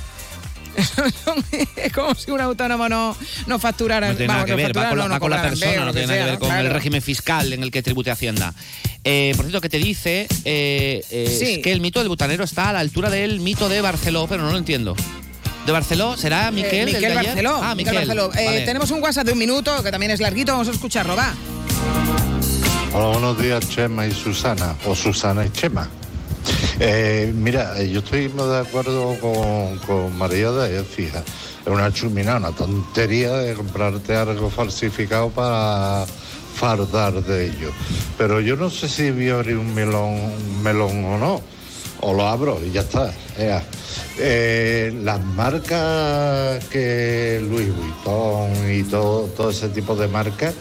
es como si un autónomo no, no facturara. No tiene nada vamos, que no ver, va con la, no, no va con la persona, no tiene nada que ver con claro. el régimen fiscal en el que tribute Hacienda. Eh, por cierto, que te dice eh, eh, Sí. es que el mito del butanero está a la altura del mito de Barceló, pero no lo entiendo. ¿De Barceló? ¿Será Miquel? Eh, el de Miquel ayer? Barceló. Ah, Miquel Miquel. Barceló. Eh, tenemos un WhatsApp de un minuto que también es larguito, vamos a escucharlo, va. Hola, buenos días, Chema y Susana, o Susana y Chema. Eh, mira, eh, yo estoy muy de acuerdo con, con María de fija. Es una chumina, una tontería de comprarte algo falsificado para fardar de ello. Pero yo no sé si abrir un melón, un melón o no. O lo abro y ya está. Eh, las marcas que Louis Vuitton y todo, todo ese tipo de marcas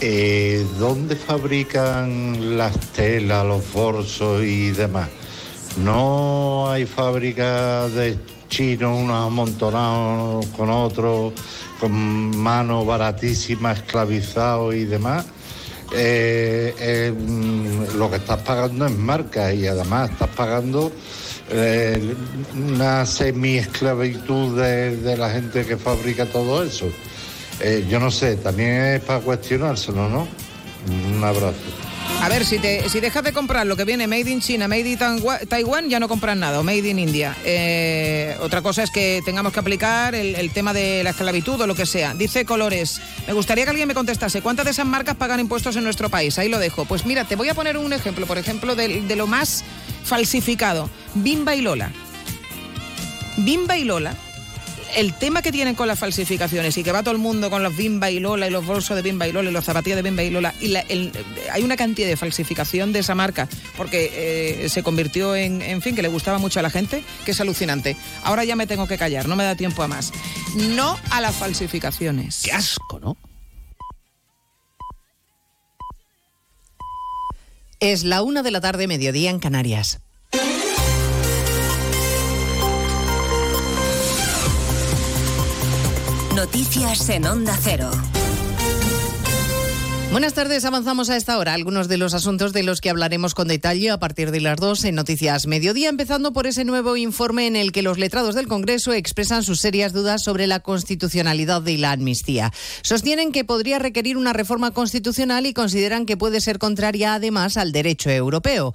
eh, ¿dónde fabrican las telas, los bolsos y demás? No hay fábricas de chinos, unos amontonados con otros, con mano baratísima, esclavizados y demás. Eh, eh, lo que estás pagando es marca y además estás pagando eh, una semi-esclavitud de, de la gente que fabrica todo eso. Yo no sé, también es para cuestionárselo, ¿no? Un abrazo. A ver, si, te, si dejas de comprar lo que viene Made in China, Made in Taiwán, ya no compras nada, o Made in India. Eh, otra cosa es que tengamos que aplicar el, tema de la esclavitud o lo que sea. Dice Colores, me gustaría que alguien me contestase, ¿cuántas de esas marcas pagan impuestos en nuestro país? Ahí lo dejo. Pues mira, te voy a poner un ejemplo, por ejemplo, de lo más falsificado. Bimba y Lola. Bimba y Lola el tema que tienen con las falsificaciones y que va todo el mundo con los Bimba y Lola y los bolsos de Bimba y Lola y los zapatillas de Bimba y Lola, y hay una cantidad de falsificación de esa marca porque eh, se convirtió en, en fin, que le gustaba mucho a la gente, que es alucinante. Ahora ya me tengo que callar, no me da tiempo a más. No a las falsificaciones. Qué asco, ¿no? Es la una de la tarde, mediodía en Canarias. Noticias en Onda Cero. Buenas tardes, avanzamos a esta hora algunos de los asuntos de los que hablaremos con detalle a partir de las dos en Noticias Mediodía, empezando por ese nuevo informe en el que los letrados del Congreso expresan sus serias dudas sobre la constitucionalidad de la amnistía. Sostienen que podría requerir una reforma constitucional y consideran que puede ser contraria además al derecho europeo.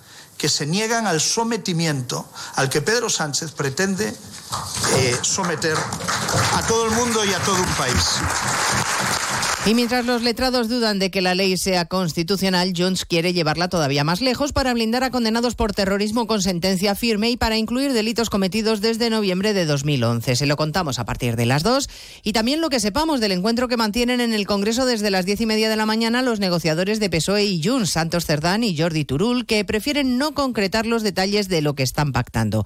que se niegan al sometimiento al que Pedro Sánchez pretende eh, someter a todo el mundo y a todo un país. Y mientras los letrados dudan de que la ley sea constitucional, Junts quiere llevarla todavía más lejos para blindar a condenados por terrorismo con sentencia firme y para incluir delitos cometidos desde noviembre de 2011. Se lo contamos a partir de las dos. Y también lo que sepamos del encuentro que mantienen en el Congreso desde las diez y media de la mañana los negociadores de PSOE y Junts, Santos Cerdán y Jordi Turul, que prefieren no concretar los detalles de lo que están pactando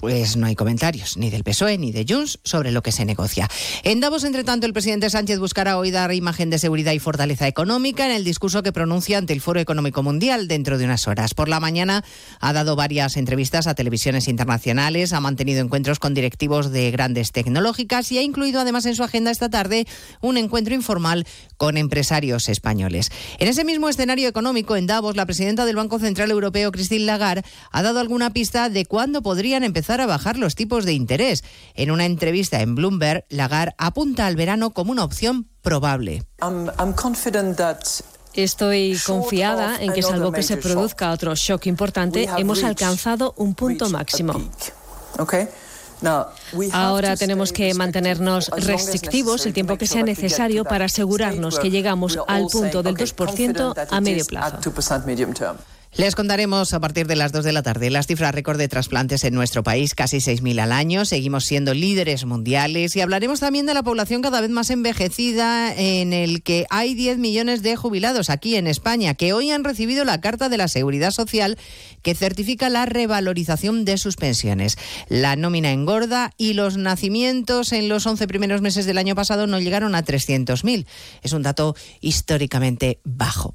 Pues no hay comentarios, ni del PSOE ni de Junts, sobre lo que se negocia. En Davos, entre tanto, el presidente Sánchez buscará hoy dar imagen de seguridad y fortaleza económica en el discurso que pronuncia ante el Foro Económico Mundial dentro de unas horas. Por la mañana ha dado varias entrevistas a televisiones internacionales, ha mantenido encuentros con directivos de grandes tecnológicas y ha incluido además en su agenda esta tarde un encuentro informal con empresarios españoles. En ese mismo escenario económico, en Davos, la presidenta del Banco Central Europeo, Christine Lagarde, ha dado alguna pista de cuándo podrían empezar a bajar los tipos de interés. En una entrevista en Bloomberg, Lagarde apunta al verano como una opción probable. Estoy confiada en que salvo que se produzca otro shock importante, hemos alcanzado un punto máximo. Ahora tenemos que mantenernos restrictivos el tiempo que sea necesario para asegurarnos que llegamos al punto del 2% a medio plazo. Les contaremos a partir de las 2 de la tarde las cifras récord de trasplantes en nuestro país, casi 6.000 al año. Seguimos siendo líderes mundiales y hablaremos también de la población cada vez más envejecida en el que hay 10 millones de jubilados aquí en España que hoy han recibido la Carta de la Seguridad Social que certifica la revalorización de sus pensiones. La nómina engorda y los nacimientos en los 11 primeros meses del año pasado no llegaron a 300.000. Es un dato históricamente bajo.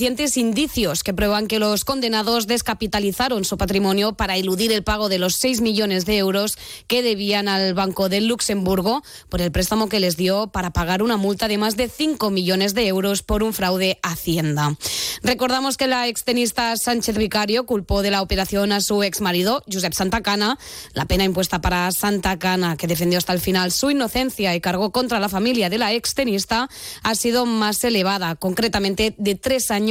indicios que prueban que los condenados descapitalizaron su patrimonio para eludir el pago de los 6 millones de euros que debían al Banco de Luxemburgo por el préstamo que les dio para pagar una multa de más de 5 millones de euros por un fraude a Hacienda. Recordamos que la extenista Sánchez Vicario culpó de la operación a su exmarido, Josep Santacana. La pena impuesta para Santacana, que defendió hasta el final su inocencia y cargó contra la familia de la extenista, ha sido más elevada, concretamente de tres años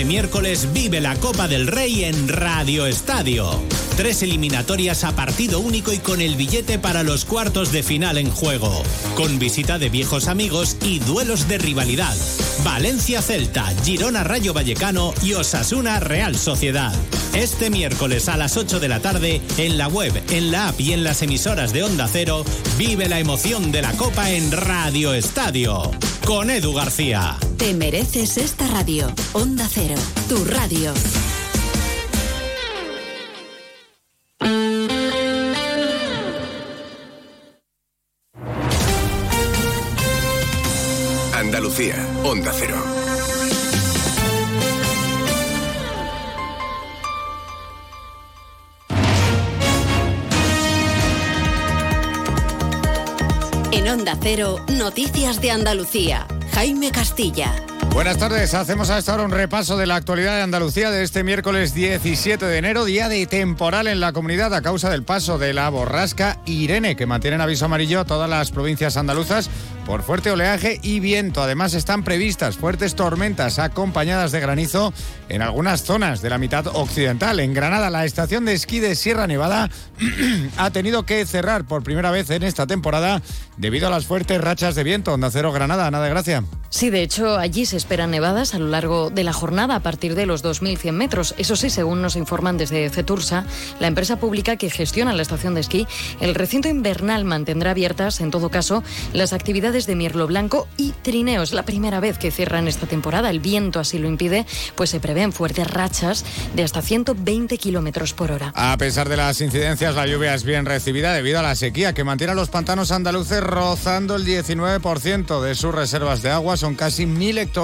Este miércoles vive la Copa del Rey en Radio Estadio. Tres eliminatorias a partido único y con el billete para los cuartos de final en juego. Con visita de viejos amigos y duelos de rivalidad. Valencia Celta, Girona Rayo Vallecano y Osasuna Real Sociedad. Este miércoles a las 8 de la tarde, en la web, en la app y en las emisoras de Onda Cero, vive la emoción de la Copa en Radio Estadio. Con Edu García. Te mereces esta radio. Onda Cero, tu radio. Cero, Noticias de Andalucía. Jaime Castilla. Buenas tardes, hacemos a esta hora un repaso de la actualidad de Andalucía de este miércoles 17 de enero, día de temporal en la comunidad a causa del paso de la borrasca Irene, que mantiene en aviso amarillo a todas las provincias andaluzas por fuerte oleaje y viento. Además están previstas fuertes tormentas acompañadas de granizo en algunas zonas de la mitad occidental. En Granada, la estación de esquí de Sierra Nevada ha tenido que cerrar por primera vez en esta temporada debido a las fuertes rachas de viento. Onda Cero Granada, nada de gracia. Sí, de hecho, allí se esperan nevadas a lo largo de la jornada a partir de los 2.100 metros. Eso sí, según nos informan desde Cetursa, la empresa pública que gestiona la estación de esquí, el recinto invernal mantendrá abiertas, en todo caso, las actividades de mirlo blanco y trineos. La primera vez que cierran esta temporada, el viento así lo impide, pues se prevén fuertes rachas de hasta 120 kilómetros por hora. A pesar de las incidencias, la lluvia es bien recibida debido a la sequía que mantiene a los pantanos andaluces rozando el 19% de sus reservas de agua. Son casi mil hectómetros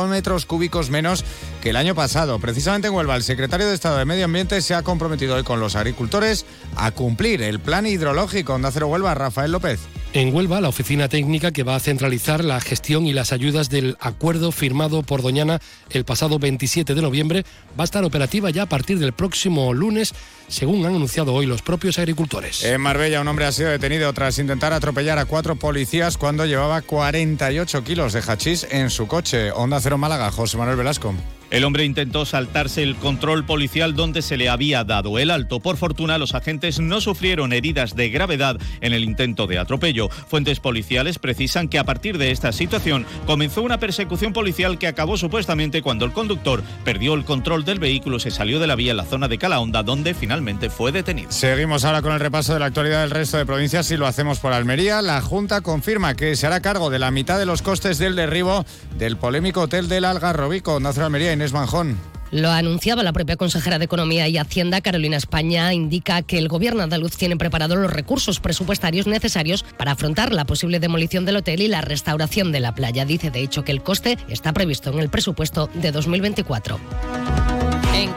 cúbicos menos que el año pasado. Precisamente en Huelva, el secretario de Estado de Medio Ambiente se ha comprometido hoy con los agricultores a cumplir el plan hidrológico. Onda Cero Huelva, Rafael López. En Huelva, la oficina técnica que va a centralizar la gestión y las ayudas del acuerdo firmado por Doñana el pasado 27 de noviembre va a estar operativa ya a partir del próximo lunes, según han anunciado hoy los propios agricultores. En Marbella, un hombre ha sido detenido tras intentar atropellar a cuatro policías cuando llevaba 48 kilos de hachís en su coche. Onda Cero Málaga, José Manuel Velasco. El hombre intentó saltarse el control policial donde se le había dado el alto. Por fortuna, los agentes no sufrieron heridas de gravedad en el intento de atropello. Fuentes policiales precisan que a partir de esta situación comenzó una persecución policial que acabó supuestamente cuando el conductor perdió el control del vehículo, se salió de la vía en la zona de Calahonda, donde finalmente fue detenido. Seguimos ahora con el repaso de la actualidad del resto de provincias y lo hacemos por Almería. La Junta confirma que se hará cargo de la mitad de los costes del derribo del polémico hotel del Algarrobico. Nacer Almería, Inés Manjón. Lo anunciaba la propia consejera de Economía y Hacienda, Carolina España, indica que el gobierno andaluz tiene preparados los recursos presupuestarios necesarios para afrontar la posible demolición del hotel y la restauración de la playa. Dice, de hecho, que el coste está previsto en el presupuesto de 2024.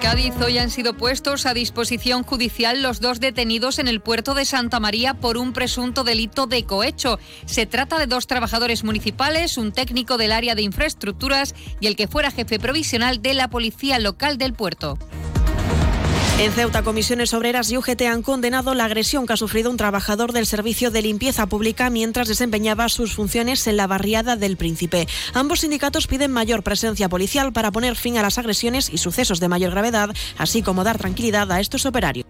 Cádiz hoy han sido puestos a disposición judicial los dos detenidos en el puerto de Santa María por un presunto delito de cohecho. Se trata de dos trabajadores municipales, un técnico del área de infraestructuras y el que fuera jefe provisional de la policía local del puerto. En Ceuta, comisiones obreras y UGT han condenado la agresión que ha sufrido un trabajador del servicio de limpieza pública mientras desempeñaba sus funciones en la barriada del Príncipe. Ambos sindicatos piden mayor presencia policial para poner fin a las agresiones y sucesos de mayor gravedad, así como dar tranquilidad a estos operarios.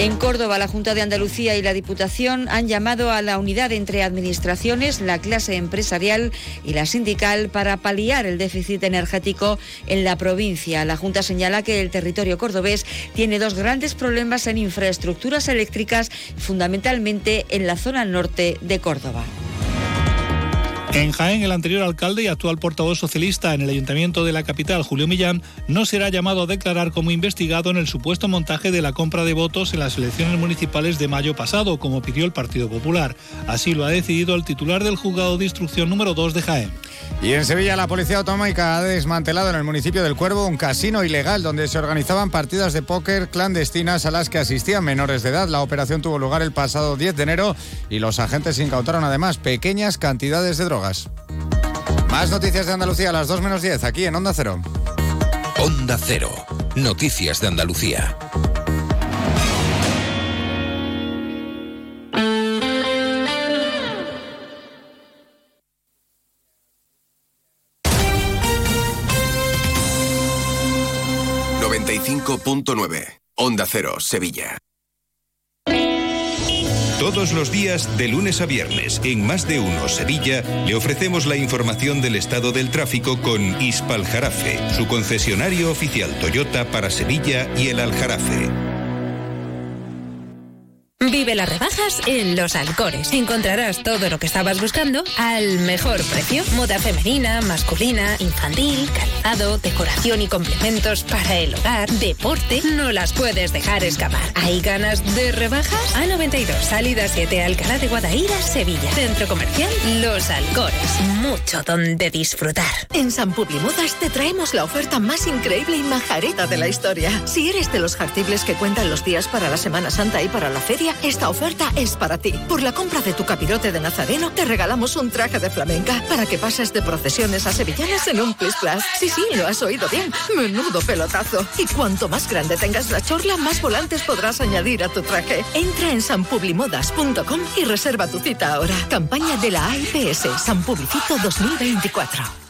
En Córdoba, la Junta de Andalucía y la Diputación han llamado a la unidad entre administraciones, la clase empresarial y la sindical para paliar el déficit energético en la provincia. La Junta señala que el territorio cordobés tiene dos grandes problemas en infraestructuras eléctricas, fundamentalmente en la zona norte de Córdoba. En Jaén, el anterior alcalde y actual portavoz socialista en el ayuntamiento de la capital, Julio Millán, no será llamado a declarar como investigado en el supuesto montaje de la compra de votos en las elecciones municipales de mayo pasado, como pidió el Partido Popular. Así lo ha decidido el titular del juzgado de instrucción número 2 de Jaén. Y en Sevilla, la Policía Autonómica ha desmantelado en el municipio del Cuervo un casino ilegal donde se organizaban partidas de póker clandestinas a las que asistían menores de edad. La operación tuvo lugar el pasado 10 de enero y los agentes incautaron además pequeñas cantidades de drogas. Más noticias de Andalucía a las 2 menos 10, aquí en Onda Cero. Onda Cero. Noticias de Andalucía. .9 Onda Cero, Sevilla. Todos los días, de lunes a viernes, en Más de Uno Sevilla, le ofrecemos la información del estado del tráfico con Ispal Jarafe, su concesionario oficial Toyota para Sevilla y el Aljarafe. Vive las rebajas en Los Alcores. Encontrarás todo lo que estabas buscando al mejor precio. Moda femenina, masculina, infantil, calzado, decoración y complementos para el hogar, deporte. No las puedes dejar escapar. ¿Hay ganas de rebajas? A92, salida 7, Alcalá de Guadaira, Sevilla. Centro comercial Los Alcores. Mucho donde disfrutar. En San Publimodas te traemos la oferta más increíble y majareta de la historia. Si eres de los jartibles que cuentan los días para la Semana Santa y para la feria, esta oferta es para ti. Por la compra de tu capirote de Nazareno, te regalamos un traje de flamenca para que pases de procesiones a sevillanas en un Plus Plus. Sí, sí, lo has oído bien. Menudo pelotazo. Y cuanto más grande tengas la chorla, más volantes podrás añadir a tu traje. Entra en sanpublimodas.com y reserva tu cita ahora. Campaña de la AIPS San Publicito 2024.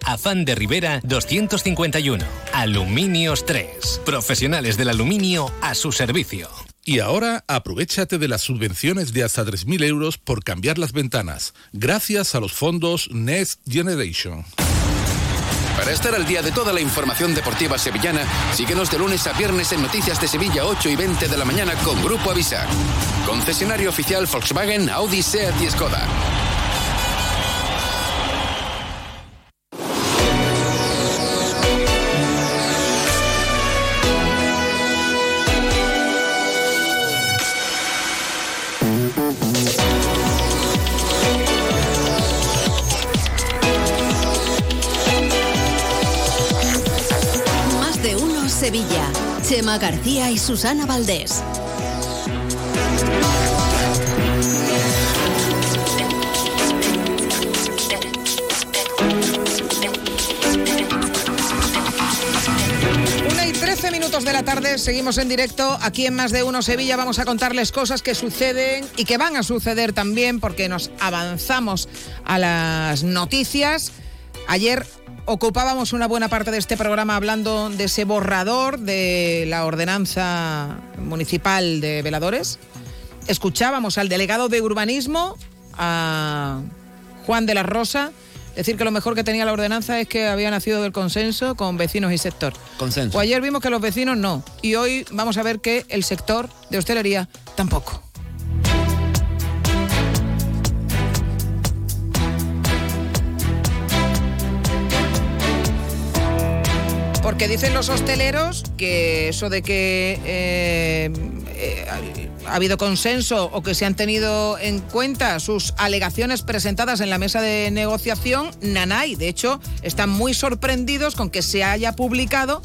Afán de Rivera 251. Aluminios 3. Profesionales del aluminio a su servicio. Y ahora aprovechate de las subvenciones de hasta 3.000 euros por cambiar las ventanas, gracias a los fondos Next Generation. Para estar al día de toda la información deportiva sevillana, síguenos de lunes a viernes en Noticias de Sevilla 8 y 20 de la mañana con Grupo Avisa. Concesionario oficial Volkswagen, Audi, Seat y Skoda. Sevilla. Chema García y Susana Valdés. Una y 13 minutos de la tarde, seguimos en directo aquí en Más de Uno Sevilla. Vamos a contarles cosas que suceden y que van a suceder también porque nos avanzamos a las noticias. Ayer ocupábamos una buena parte de este programa hablando de ese borrador de la ordenanza municipal de veladores. Escuchábamos al delegado de urbanismo, a Juan de la Rosa, decir que lo mejor que tenía la ordenanza es que había nacido del consenso con vecinos y sector. Consenso. Pues ayer vimos que los vecinos no. Y hoy vamos a ver que el sector de hostelería tampoco. Porque dicen los hosteleros que eso de que eh, eh, ha habido consenso o que se han tenido en cuenta sus alegaciones presentadas en la mesa de negociación, nanay. De hecho, están muy sorprendidos con que se haya publicado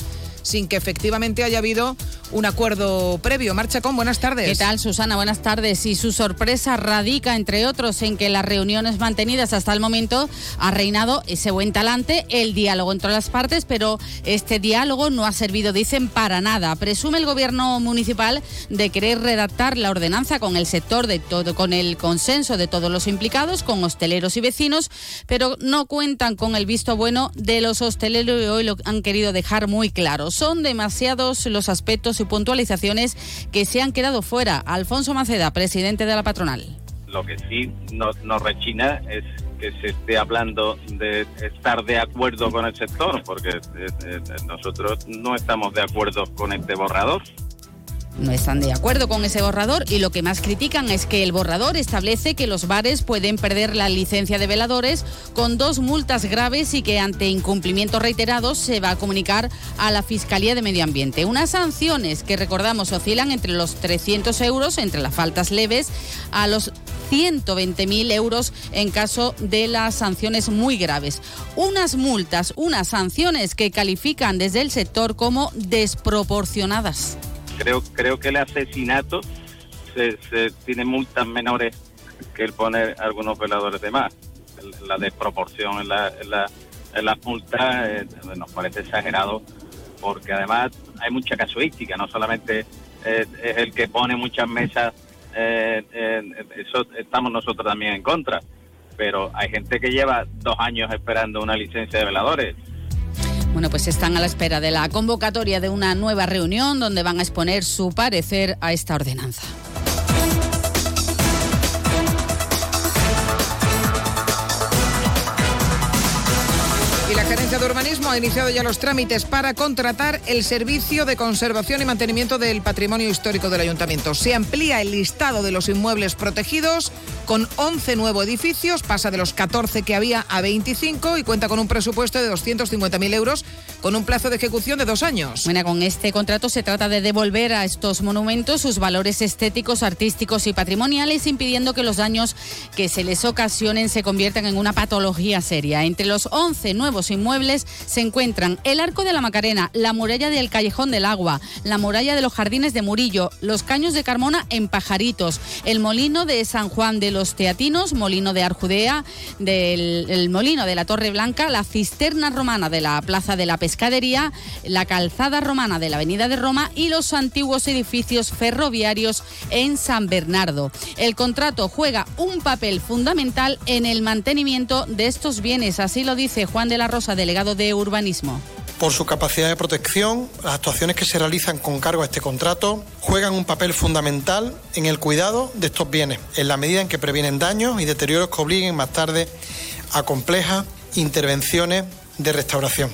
sin que efectivamente haya habido un acuerdo previo. Marcha con buenas tardes. ¿Qué tal, Susana? Buenas tardes. Y su sorpresa radica, entre otros, en que las reuniones mantenidas hasta el momento ha reinado ese buen talante, el diálogo entre las partes, pero este diálogo no ha servido, dicen, para nada. Presume el gobierno municipal de querer redactar la ordenanza con el sector de todo, con el consenso de todos los implicados, con hosteleros y vecinos, pero no cuentan con el visto bueno de los hosteleros y hoy lo han querido dejar muy claro. Son demasiados los aspectos y puntualizaciones que se han quedado fuera. Alfonso Maceda, presidente de la patronal. Lo que sí nos, rechina es que se esté hablando de estar de acuerdo con el sector, porque eh, eh, nosotros no estamos de acuerdo con este borrador no están de acuerdo con ese borrador y lo que más critican es que el borrador establece que los bares pueden perder la licencia de veladores con dos multas graves y que ante incumplimientos reiterados se va a comunicar a la Fiscalía de Medio Ambiente. Unas sanciones que recordamos oscilan entre los 300 euros entre las faltas leves a los 120.000 euros en caso de las sanciones muy graves. Unas multas, unas sanciones que califican desde el sector como desproporcionadas creo creo que el asesinato se, tiene multas menores que el poner algunos veladores de más. La desproporción en, la, en, las multas eh, nos parece exagerado porque además hay mucha casuística, no solamente es el que pone muchas mesas, eh, eso estamos nosotros también en contra, pero hay gente que lleva dos años esperando una licencia de veladores bueno, pues están a la espera de la convocatoria de una nueva reunión donde van a exponer su parecer a esta ordenanza. La Gerencia de Urbanismo ha iniciado ya los trámites para contratar el servicio de conservación y mantenimiento del patrimonio histórico del ayuntamiento. Se amplía el listado de los inmuebles protegidos con 11 nuevos edificios, pasa de los 14 que había a 25 y cuenta con un presupuesto de 250.000 euros con un plazo de ejecución de dos años. Bueno, con este contrato se trata de devolver a estos monumentos sus valores estéticos, artísticos y patrimoniales, impidiendo que los daños que se les ocasionen se conviertan en una patología seria. Entre los 11 nuevos inmuebles se encuentran el Arco de la Macarena, la muralla del Callejón del Agua, la muralla de los Jardines de Murillo, los Caños de Carmona en Pajaritos, el Molino de San Juan de los Teatinos, Molino de Arjudea, del el Molino de la Torre Blanca, la Cisterna Romana de la Plaza de la Pescadería, la Calzada Romana de la Avenida de Roma y los antiguos edificios ferroviarios en San Bernardo. El contrato juega un papel fundamental en el mantenimiento de estos bienes, así lo dice Juan de la Rosa, delegado de Urbanismo. Por su capacidad de protección, las actuaciones que se realizan con cargo a este contrato juegan un papel fundamental en el cuidado de estos bienes, en la medida en que previenen daños y deterioros que obliguen más tarde a complejas intervenciones de restauración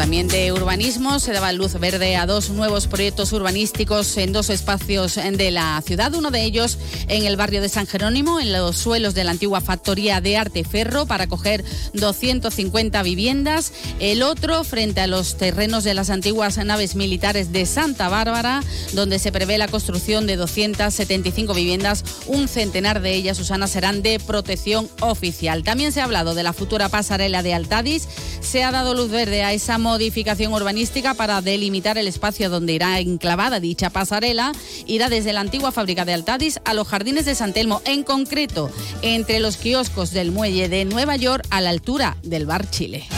también de urbanismo. Se daba luz verde a dos nuevos proyectos urbanísticos en dos espacios de la ciudad. Uno de ellos en el barrio de San Jerónimo, en los suelos de la antigua factoría de arte ferro, para acoger 250 viviendas. El otro frente a los terrenos de las antiguas naves militares de Santa Bárbara, donde se prevé la construcción de 275 viviendas. Un centenar de ellas, Susana, serán de protección oficial. También se ha hablado de la futura pasarela de Altadis. Se ha dado luz verde a esa modificación urbanística para delimitar el espacio donde irá enclavada dicha pasarela. Irá desde la antigua fábrica de Altadis a los jardines de San Telmo, en concreto entre los kioscos del muelle de Nueva York a la altura del Bar Chile.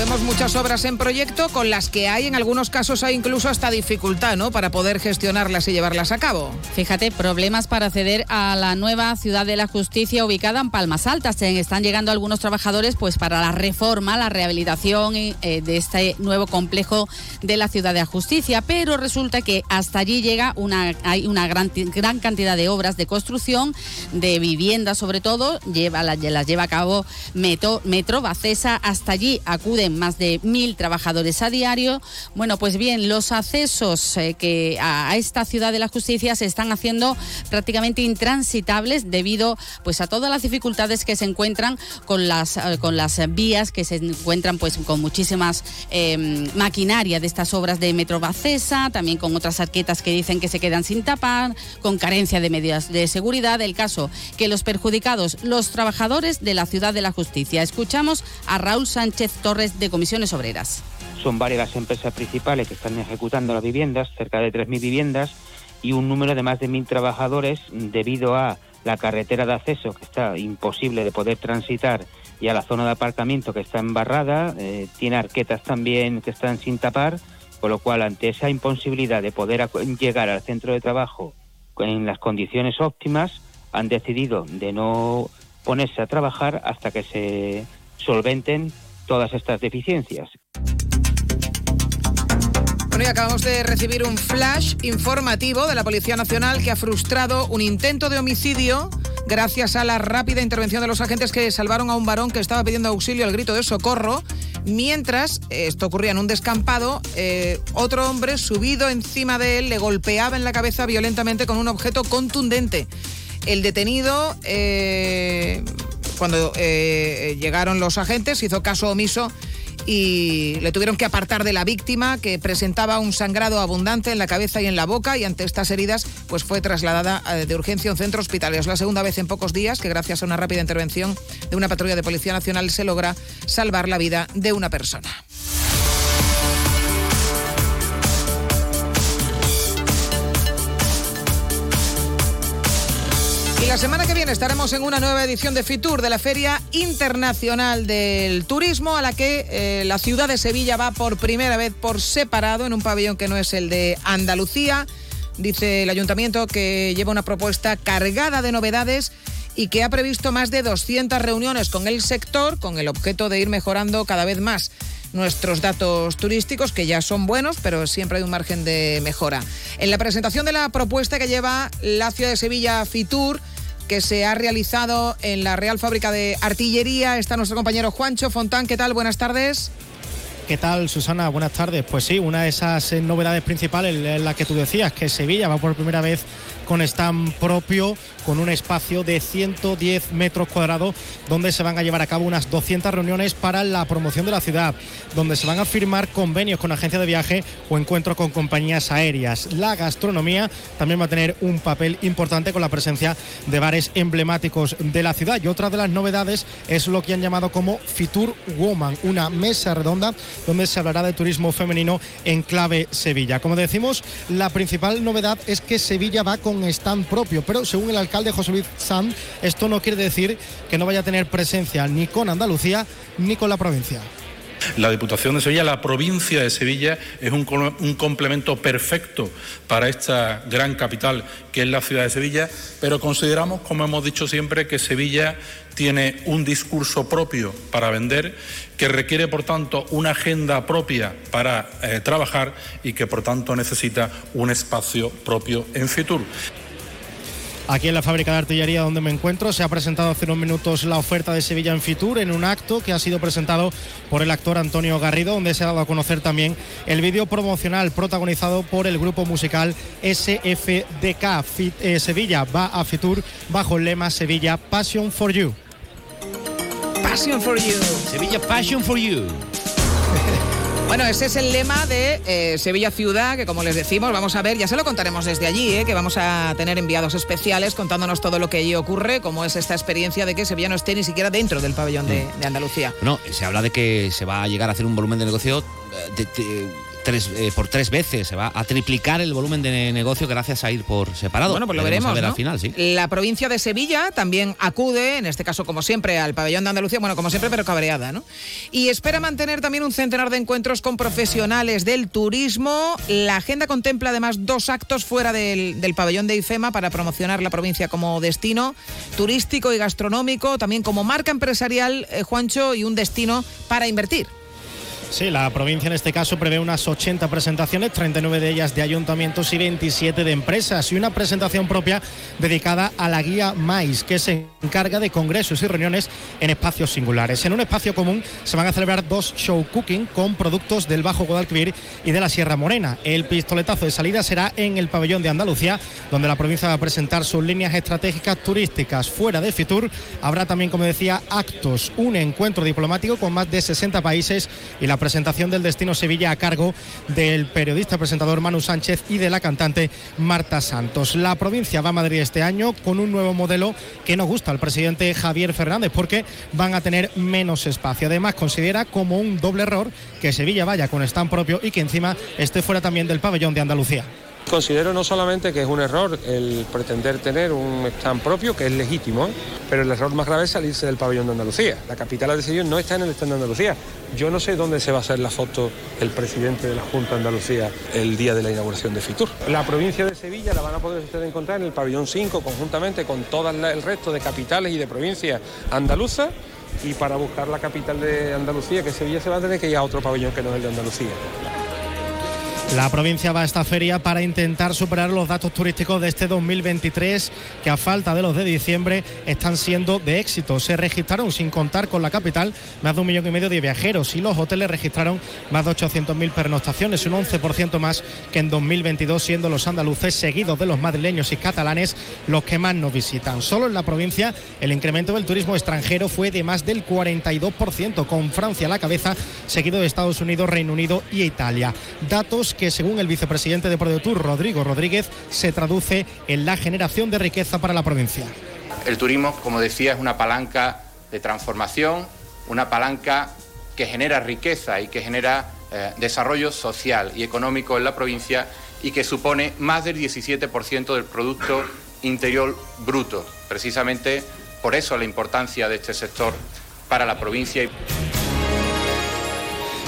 Vemos muchas obras en proyecto con las que hay en algunos casos hay incluso hasta dificultad, ¿no? Para poder gestionarlas y llevarlas a cabo. Fíjate, problemas para acceder a la nueva ciudad de la justicia ubicada en Palmas Altas. Están llegando algunos trabajadores pues para la reforma, la rehabilitación eh, de este nuevo complejo de la ciudad de la justicia, pero resulta que hasta allí llega una hay una gran, gran cantidad de obras de construcción, de viviendas sobre todo, lleva las lleva a cabo Metro, Metro Bacesa, hasta allí acuden más de mil trabajadores a diario. Bueno, pues bien, los accesos eh, que a, esta ciudad de la justicia se están haciendo prácticamente intransitables debido pues a todas las dificultades que se encuentran con las eh, con las vías que se encuentran pues con muchísimas eh, maquinaria de estas obras de Metro Bacesa, también con otras arquetas que dicen que se quedan sin tapar, con carencia de medidas de seguridad. El caso que los perjudicados, los trabajadores de la ciudad de la justicia. Escuchamos a Raúl Sánchez Torres de Comisiones Obreras. Son varias las empresas principales que están ejecutando las viviendas, cerca de 3.000 viviendas, y un número de más de 1.000 trabajadores debido a la carretera de acceso que está imposible de poder transitar y a la zona de aparcamiento que está embarrada, eh, tiene arquetas también que están sin tapar, con lo cual ante esa imposibilidad de poder llegar al centro de trabajo en las condiciones óptimas, han decidido de no ponerse a trabajar hasta que se solventen todas estas deficiencias. Bueno, y acabamos de recibir un flash informativo de la Policía Nacional que ha frustrado un intento de homicidio gracias a la rápida intervención de los agentes que salvaron a un varón que estaba pidiendo auxilio al grito de socorro. Mientras esto ocurría en un descampado, eh, otro hombre subido encima de él le golpeaba en la cabeza violentamente con un objeto contundente. El detenido, eh, cuando eh, llegaron los agentes, hizo caso omiso y le tuvieron que apartar de la víctima que presentaba un sangrado abundante en la cabeza y en la boca y ante estas heridas pues fue trasladada eh, de urgencia a un centro hospitalario. Es la segunda vez en pocos días que gracias a una rápida intervención de una patrulla de Policía Nacional se logra salvar la vida de una persona. La semana que viene estaremos en una nueva edición de FITUR, de la Feria Internacional del Turismo, a la que eh, la ciudad de Sevilla va por primera vez por separado en un pabellón que no es el de Andalucía. Dice el ayuntamiento que lleva una propuesta cargada de novedades y que ha previsto más de 200 reuniones con el sector con el objeto de ir mejorando cada vez más nuestros datos turísticos, que ya son buenos, pero siempre hay un margen de mejora. En la presentación de la propuesta que lleva la ciudad de Sevilla Fitur, que se ha realizado en la Real Fábrica de Artillería, está nuestro compañero Juancho Fontán. ¿Qué tal? Buenas tardes. ¿Qué tal, Susana? Buenas tardes. Pues sí, una de esas eh, novedades principales es la que tú decías, que Sevilla va por primera vez con stand propio, con un espacio de 110 metros cuadrados, donde se van a llevar a cabo unas 200 reuniones para la promoción de la ciudad, donde se van a firmar convenios con agencias de viaje o encuentros con compañías aéreas. La gastronomía también va a tener un papel importante con la presencia de bares emblemáticos de la ciudad. Y otra de las novedades es lo que han llamado como Fitur Woman, una mesa redonda donde se hablará de turismo femenino en clave Sevilla. Como decimos, la principal novedad es que Sevilla va con stand propio, pero según el alcalde José Luis Sanz, esto no quiere decir que no vaya a tener presencia ni con Andalucía ni con la provincia. La Diputación de Sevilla, la provincia de Sevilla, es un, complemento perfecto para esta gran capital que es la ciudad de Sevilla, pero consideramos, como hemos dicho siempre, que Sevilla tiene un discurso propio para vender, que requiere, por tanto, una agenda propia para eh, trabajar y que, por tanto, necesita un espacio propio en Fitur. Aquí en la fábrica de artillería donde me encuentro se ha presentado hace unos minutos la oferta de Sevilla en Fitur en un acto que ha sido presentado por el actor Antonio Garrido, donde se ha dado a conocer también el vídeo promocional protagonizado por el grupo musical SFDK. Eh, Sevilla va a Fitur bajo el lema Sevilla Passion for You. Passion for You. Sevilla Passion for You. Bueno, ese es el lema de eh, Sevilla Ciudad, que como les decimos, vamos a ver, ya se lo contaremos desde allí, eh, que vamos a tener enviados especiales contándonos todo lo que allí ocurre, cómo es esta experiencia de que Sevilla no esté ni siquiera dentro del pabellón de, de Andalucía. No, se habla de que se va a llegar a hacer un volumen de negocio eh, de, de tres, eh, por tres veces. Se va a triplicar el volumen de negocio gracias a ir por separado. Bueno, pues lo veremos. al final, sí. La provincia de Sevilla también acude, en este caso, como siempre, al pabellón de Andalucía, bueno, como siempre, pero cabreada, ¿no? Y espera mantener también un centenar de encuentros con profesionales del turismo. La agenda contempla además dos actos fuera del, del pabellón de IFEMA para promocionar la provincia como destino turístico y gastronómico, también como marca empresarial, eh, Juancho, y un destino para invertir. Sí, la provincia en este caso prevé unas 80 presentaciones, 39 de ellas de ayuntamientos y 27 de empresas y una presentación propia dedicada a la guía MAIS, que se encarga de congresos y reuniones en espacios singulares. En un espacio común se van a celebrar dos show cooking con productos del Bajo Guadalquivir y de la Sierra Morena. El pistoletazo de salida será en el pabellón de Andalucía, donde la provincia va a presentar sus líneas estratégicas turísticas. Fuera de Fitur habrá también, como decía, actos, un encuentro diplomático con más de 60 países y la presentación del destino Sevilla a cargo del periodista presentador Manu Sánchez y de la cantante Marta Santos. La provincia va a Madrid este año con un nuevo modelo que nos gusta al presidente Javier Fernández porque van a tener menos espacio. Además, considera como un doble error que Sevilla vaya con stand propio y que encima esté fuera también del pabellón de Andalucía. Considero no solamente que es un error el pretender tener un stand propio, que es legítimo, pero el error más grave es salirse del pabellón de Andalucía. La capital de Sevilla no está en el stand de Andalucía. Yo no sé dónde se va a hacer la foto el presidente de la Junta de Andalucía el día de la inauguración de Fitur. La provincia de Sevilla la van a poder ustedes encontrar en el pabellón 5 conjuntamente con todo el resto de capitales y de provincias andaluzas y para buscar la capital de Andalucía, que Sevilla se va a tener que ir a otro pabellón que no es el de Andalucía. La provincia va a esta feria para intentar superar los datos turísticos de este 2023 que a falta de los de diciembre están siendo de éxito. Se registraron sin contar con la capital más de un millón y medio de viajeros y los hoteles registraron más de 800.000 pernoctaciones, un 11% más que en 2022 siendo los andaluces seguidos de los madrileños y catalanes los que más nos visitan. Solo en la provincia el incremento del turismo extranjero fue de más del 42% con Francia a la cabeza seguido de Estados Unidos, Reino Unido y Italia. Datos que según el vicepresidente de ProDetour, Rodrigo Rodríguez, se traduce en la generación de riqueza para la provincia. El turismo, como decía, es una palanca de transformación, una palanca que genera riqueza y que genera eh, desarrollo social y económico en la provincia y que supone más del 17% del Producto Interior Bruto. Precisamente por eso la importancia de este sector para la provincia.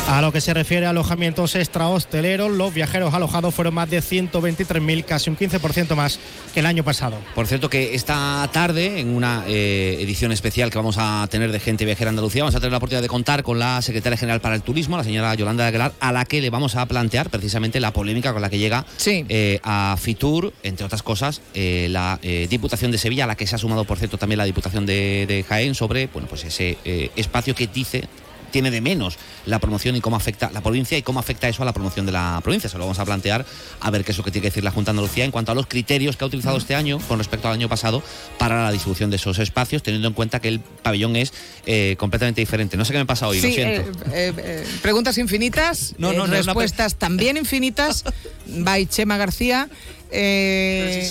A lo que se refiere a alojamientos extrahosteleros, los viajeros alojados fueron más de 123.000, casi un 15% más que el año pasado. Por cierto, que esta tarde, en una eh, edición especial que vamos a tener de Gente Viajera Andalucía, vamos a tener la oportunidad de contar con la secretaria general para el turismo, la señora Yolanda Aguilar, a la que le vamos a plantear precisamente la polémica con la que llega eh, a Fitur, entre otras cosas, eh, la Diputación de Sevilla, a la que se ha sumado, por cierto, también la Diputación de, de Jaén, sobre bueno, pues ese espacio que dice tiene de menos la promoción y cómo afecta la provincia y cómo afecta eso a la promoción de la provincia. Se lo vamos a plantear a ver qué es lo que tiene que decir la Junta de Andalucía en cuanto a los criterios que ha utilizado este año con respecto al año pasado para la distribución de esos espacios, teniendo en cuenta que el pabellón es eh, completamente diferente. No sé qué me pasa hoy, lo siento. Eh, eh, preguntas infinitas, respuestas también infinitas. By Chema García.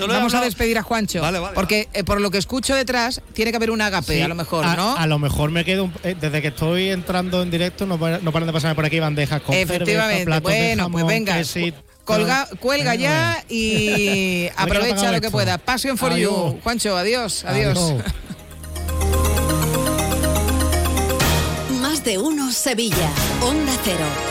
Vamos a despedir a Juancho. porque por lo que escucho detrás, tiene que haber un agape, a lo mejor, ¿no? A, lo mejor me quedo. desde que estoy entrando en directo, no, no paran de pasarme por aquí bandejas con Efectivamente. bueno, pues venga. Colga, cuelga ya y aprovecha lo que pueda. Passion for you. Juancho, adiós. Adiós. Más de uno Sevilla. Onda Cero.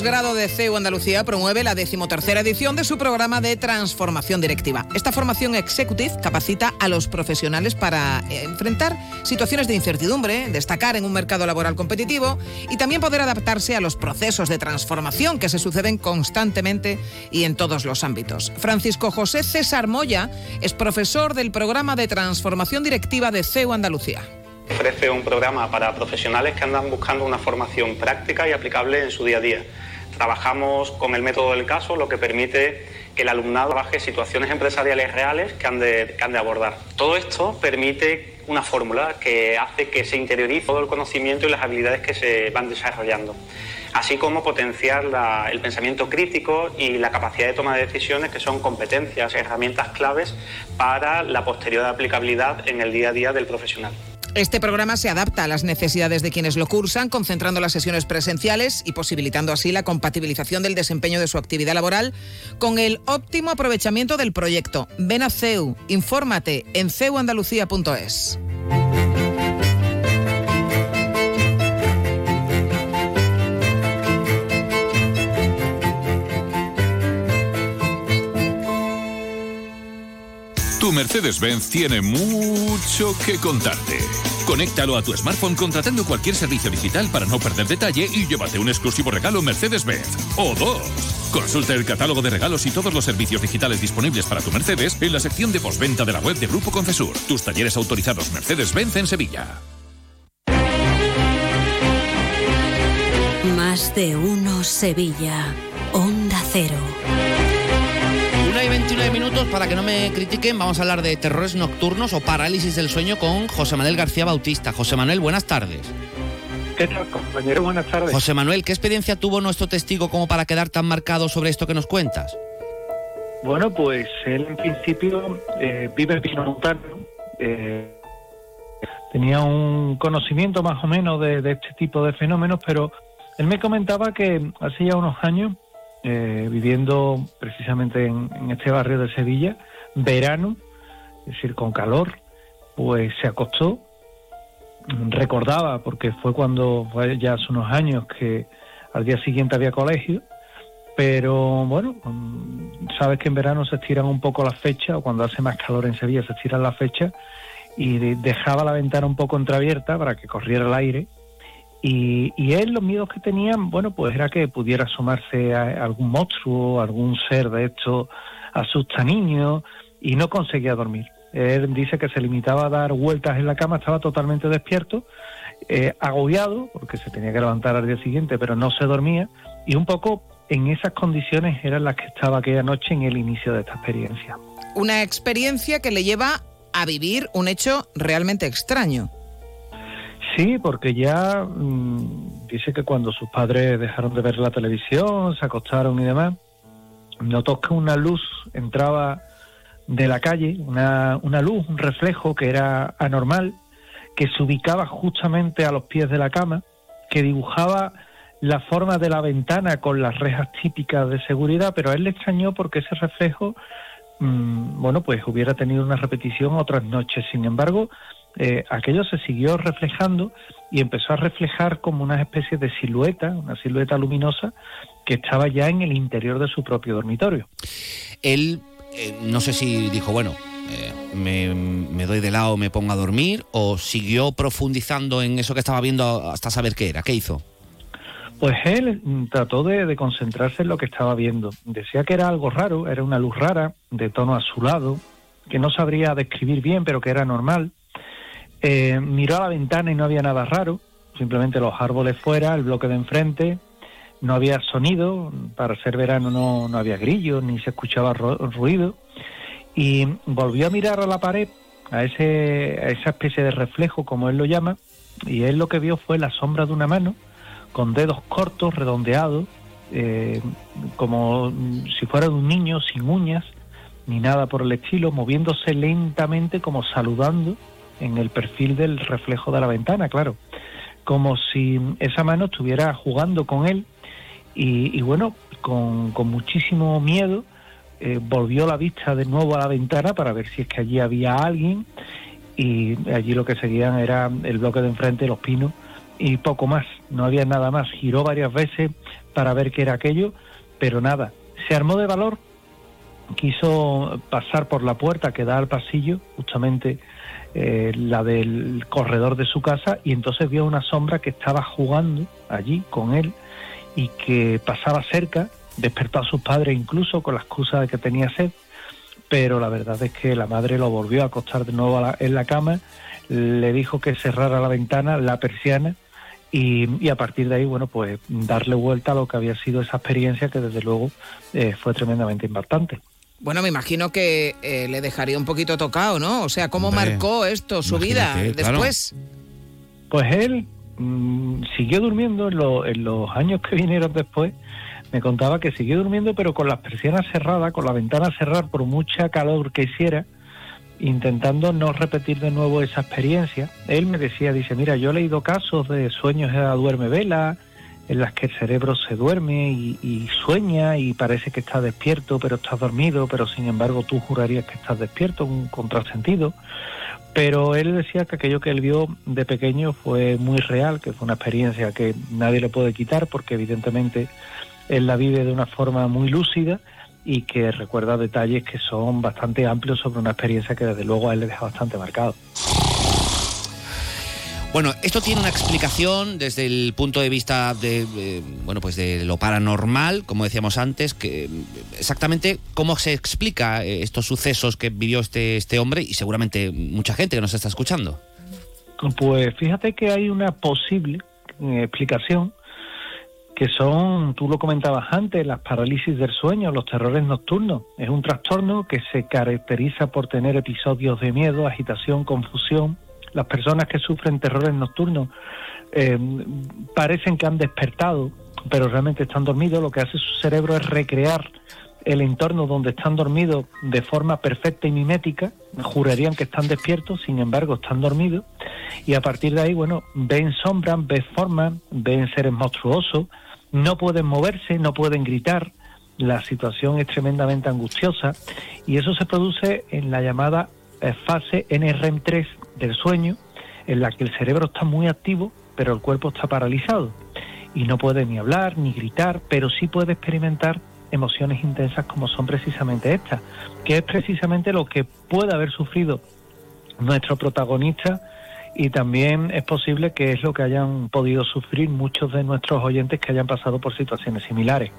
Posgrado de CEU Andalucía promueve la decimotercera edición de su programa de transformación directiva. Esta formación executive capacita a los profesionales para eh, enfrentar situaciones de incertidumbre, destacar en un mercado laboral competitivo y también poder adaptarse a los procesos de transformación que se suceden constantemente y en todos los ámbitos. Francisco José César Moya es profesor del programa de transformación directiva de CEU Andalucía. Ofrece un programa para profesionales que andan buscando una formación práctica y aplicable en su día a día. Trabajamos con el método del caso, lo que permite que el alumnado baje situaciones empresariales reales que han, de, que han de abordar. Todo esto permite una fórmula que hace que se interiorice todo el conocimiento y las habilidades que se van desarrollando. así como potenciar el pensamiento crítico y la capacidad de toma de decisiones, que son competencias, herramientas claves para la posterior aplicabilidad en el día a día del profesional. Este programa se adapta a las necesidades de quienes lo cursan, concentrando las sesiones presenciales y posibilitando así la compatibilización del desempeño de su actividad laboral con el óptimo aprovechamiento del proyecto. Ven a CEU, infórmate en ceuandalucía.es. Tu Mercedes-Benz tiene mucho que contarte. Conéctalo a tu smartphone contratando cualquier servicio digital para no perder detalle y llévate un exclusivo regalo Mercedes-Benz. O dos. Consulta el catálogo de regalos y todos los servicios digitales disponibles para tu Mercedes en la sección de postventa de la web de Grupo Concesur. Tus talleres autorizados Mercedes-Benz en Sevilla. Más de uno Sevilla. Onda Cero. Una y 29 minutos para que no me critiquen. Vamos a hablar de terrores nocturnos o parálisis del sueño con José Manuel García Bautista. José Manuel, buenas tardes. ¿Qué tal, compañero? Buenas tardes. José Manuel, ¿qué experiencia tuvo nuestro testigo como para quedar tan marcado sobre esto que nos cuentas? Bueno, pues él en principio eh, vive en Pino Montano. eh, tenía un conocimiento más o menos de, de este tipo de fenómenos, pero él me comentaba que hace ya unos años, eh, viviendo precisamente en, este barrio de Sevilla, verano, es decir, con calor, pues se acostó recordaba, porque fue cuando, fue ya hace unos años que al día siguiente había colegio, pero bueno, sabes que en verano se estiran un poco las fechas, o cuando hace más calor en Sevilla se estiran las fechas, y de- dejaba la ventana un poco entreabierta para que corriera el aire. Y, él los miedos que tenía, bueno, pues era que pudiera asomarse a algún monstruo, algún ser de esto, asusta niños, y no conseguía dormir. Él dice que se limitaba a dar vueltas en la cama, estaba totalmente despierto, eh, agobiado, porque se tenía que levantar al día siguiente, pero no se dormía, y un poco en esas condiciones eran las que estaba aquella noche en el inicio de esta experiencia. Una experiencia que le lleva a vivir un hecho realmente extraño. Sí, porque ya mm, dice que cuando sus padres dejaron de ver la televisión, se acostaron y demás, notó que una luz entraba de la calle, una, una luz, un reflejo que era anormal, que se ubicaba justamente a los pies de la cama, que dibujaba la forma de la ventana con las rejas típicas de seguridad, pero a él le extrañó porque ese reflejo, mm, bueno, pues hubiera tenido una repetición otras noches. Sin embargo, eh, aquello se siguió reflejando y empezó a reflejar como una especie de silueta, una silueta luminosa que estaba ya en el interior de su propio dormitorio. Él, eh, no sé si dijo, bueno, eh, me, me doy de lado, me pongo a dormir, o siguió profundizando en eso que estaba viendo hasta saber qué era. ¿Qué hizo? Pues él mm, trató de, de concentrarse en lo que estaba viendo. Decía que era algo raro, era una luz rara, de tono azulado, que no sabría describir bien, pero que era normal. Eh, miró a la ventana y no había nada raro, simplemente los árboles fuera, el bloque de enfrente, no había sonido, para ser verano no, no había grillos, ni se escuchaba ru- ruido, y volvió a mirar a la pared, a, ese, a esa especie de reflejo, como él lo llama, y él lo que vio fue la sombra de una mano, con dedos cortos, redondeados, eh, como si fuera de un niño, sin uñas, ni nada por el estilo, moviéndose lentamente como saludando en el perfil del reflejo de la ventana, claro, como si esa mano estuviera jugando con él y, bueno, con, con muchísimo miedo eh, volvió la vista de nuevo a la ventana para ver si es que allí había alguien y allí lo que seguían era el bloque de enfrente, los pinos y poco más, no había nada más. Giró varias veces para ver qué era aquello, pero nada. Se armó de valor, quiso pasar por la puerta que da al pasillo, justamente eh, la del corredor de su casa, y entonces vio una sombra que estaba jugando allí con él y que pasaba cerca, despertó a sus padres incluso con la excusa de que tenía sed, pero la verdad es que la madre lo volvió a acostar de nuevo la- en la cama, le dijo que cerrara la ventana, la persiana, y, y a partir de ahí, bueno, pues darle vuelta a lo que había sido esa experiencia que desde luego eh, fue tremendamente impactante. Bueno, me imagino que eh, le dejaría un poquito tocado, ¿no? O sea, ¿cómo Hombre, marcó esto su vida claro. después? Pues él mm, siguió durmiendo en, lo- en los años que vinieron después. Me contaba que siguió durmiendo, pero con las persianas cerradas, con la ventana cerrada, por mucha calor que hiciera, intentando no repetir de nuevo esa experiencia. Él me decía, dice, mira, yo he leído casos de sueños a duerme vela, en las que el cerebro se duerme y, sueña y parece que está despierto, pero está dormido, pero sin embargo tú jurarías que estás despierto, un contrasentido. Pero él decía que aquello que él vio de pequeño fue muy real, que fue una experiencia que nadie le puede quitar porque evidentemente él la vive de una forma muy lúcida y que recuerda detalles que son bastante amplios sobre una experiencia que desde luego a él le deja bastante marcado. Bueno, esto tiene una explicación desde el punto de vista de, eh, bueno, pues de lo paranormal, como decíamos antes, que eh, exactamente cómo se explica eh, estos sucesos que vivió este, este hombre y seguramente mucha gente que nos está escuchando. Pues fíjate que hay una posible eh, explicación que son, tú lo comentabas antes, las parálisis del sueño, los terrores nocturnos. Es un trastorno que se caracteriza por tener episodios de miedo, agitación, confusión. Las personas que sufren terrores nocturnos eh, parecen que han despertado, pero realmente están dormidos. Lo que hace su cerebro es recrear el entorno donde están dormidos de forma perfecta y mimética, jurarían que están despiertos, sin embargo están dormidos, y a partir de ahí, bueno, ven sombras, ven formas, ven seres monstruosos, no pueden moverse, no pueden gritar, la situación es tremendamente angustiosa, y eso se produce en la llamada fase NREM3 del sueño, en la que el cerebro está muy activo, pero el cuerpo está paralizado, y no puede ni hablar, ni gritar, pero sí puede experimentar emociones intensas como son precisamente estas, que es precisamente lo que puede haber sufrido nuestro protagonista y también es posible que es lo que hayan podido sufrir muchos de nuestros oyentes que hayan pasado por situaciones similares.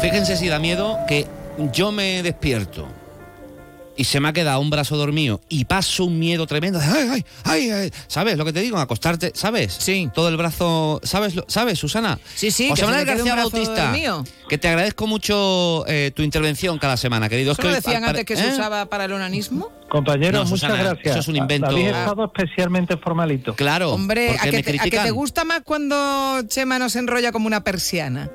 Fíjense si da miedo que yo me despierto y se me ha quedado un brazo dormido y paso un miedo tremendo. de, Ay, ay, ay, ay. ¿Sabes lo que te digo? Acostarte, ¿sabes? Sí. Todo el brazo, ¿sabes? lo- ¿Sabes, Susana? Sí, sí, José Manuel García brazo Bautista. dormido. Que te agradezco mucho eh, tu intervención cada semana, querido. Es ¿Eso lo hoy, decían antes que se ¿eh? usaba para el onanismo? Compañeros, No, muchas Susana, gracias. eso es un invento. Habéis estado especialmente formalito. Claro, Hombre, ¿a porque que, me te, a que te gusta más cuando Chema nos enrolla como una persiana?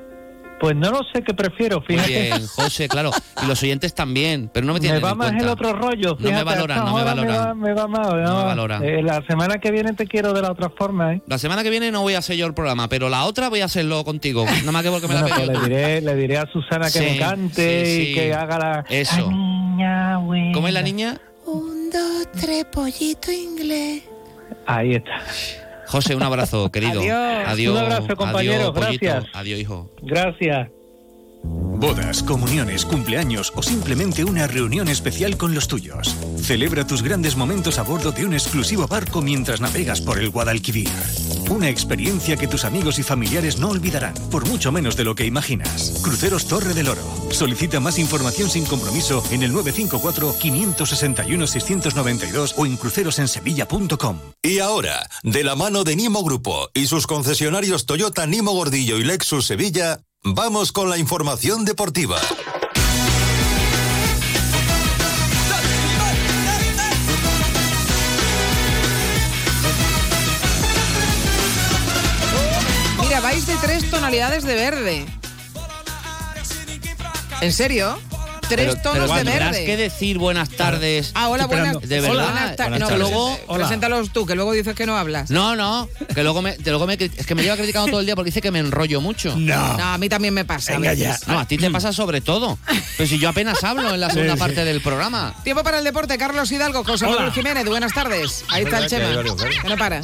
Pues no lo sé qué prefiero, Muy fíjate. bien, José, claro. Y los oyentes también, pero no me tienen me va en más cuenta. el otro rollo. No me fíjate, valoran, no me valoran. va- Me va, mal, No me va. valoran. Eh, la semana que viene te quiero de la otra forma, ¿eh? La semana que viene no voy a hacer yo el programa, pero la otra voy a hacerlo contigo. Nada más que porque me la Bueno, pues le diré, le diré a Susana que Sí, me cante sí, y que haga la... Eso. Niña, buena. ¿Cómo es la niña? Un, dos, tres, pollito inglés. Ahí está. José, un abrazo, querido. Adiós. Adiós. Un abrazo, compañero, Adiós, gracias. Adiós, hijo. Gracias. Bodas, comuniones, cumpleaños o simplemente una reunión especial con los tuyos. Celebra tus grandes momentos a bordo de un exclusivo barco mientras navegas por el Guadalquivir. Una experiencia que tus amigos y familiares no olvidarán, por mucho menos de lo que imaginas. Cruceros Torre del Oro. Solicita más información sin compromiso en el 954-561-692 o en crucerosensevilla.com. Y ahora, de la mano de Nimo Grupo y sus concesionarios Toyota Nimo Gordillo y Lexus Sevilla, vamos con la información deportiva. Mira, vais de tres tonalidades de verde. ¿En serio? Tres Pero- tonos pero de tendrás verde. que decir buenas tardes. Ah, hola, buenas, De verdad. buenas tardes. No, luego, preséntalos tú, que luego dices que no hablas. No, no, que luego me, que luego me es que me lleva criticando todo el día porque dice que me enrollo mucho. No, a mí también me pasa. a veces. No, a ti te pasa sobre todo. Pero si yo apenas hablo en la segunda Sí, sí. parte del programa. Tiempo para el deporte, Carlos Hidalgo, José Hola. Manuel Jiménez, buenas tardes. Ahí está el Chema, verdes. que no para.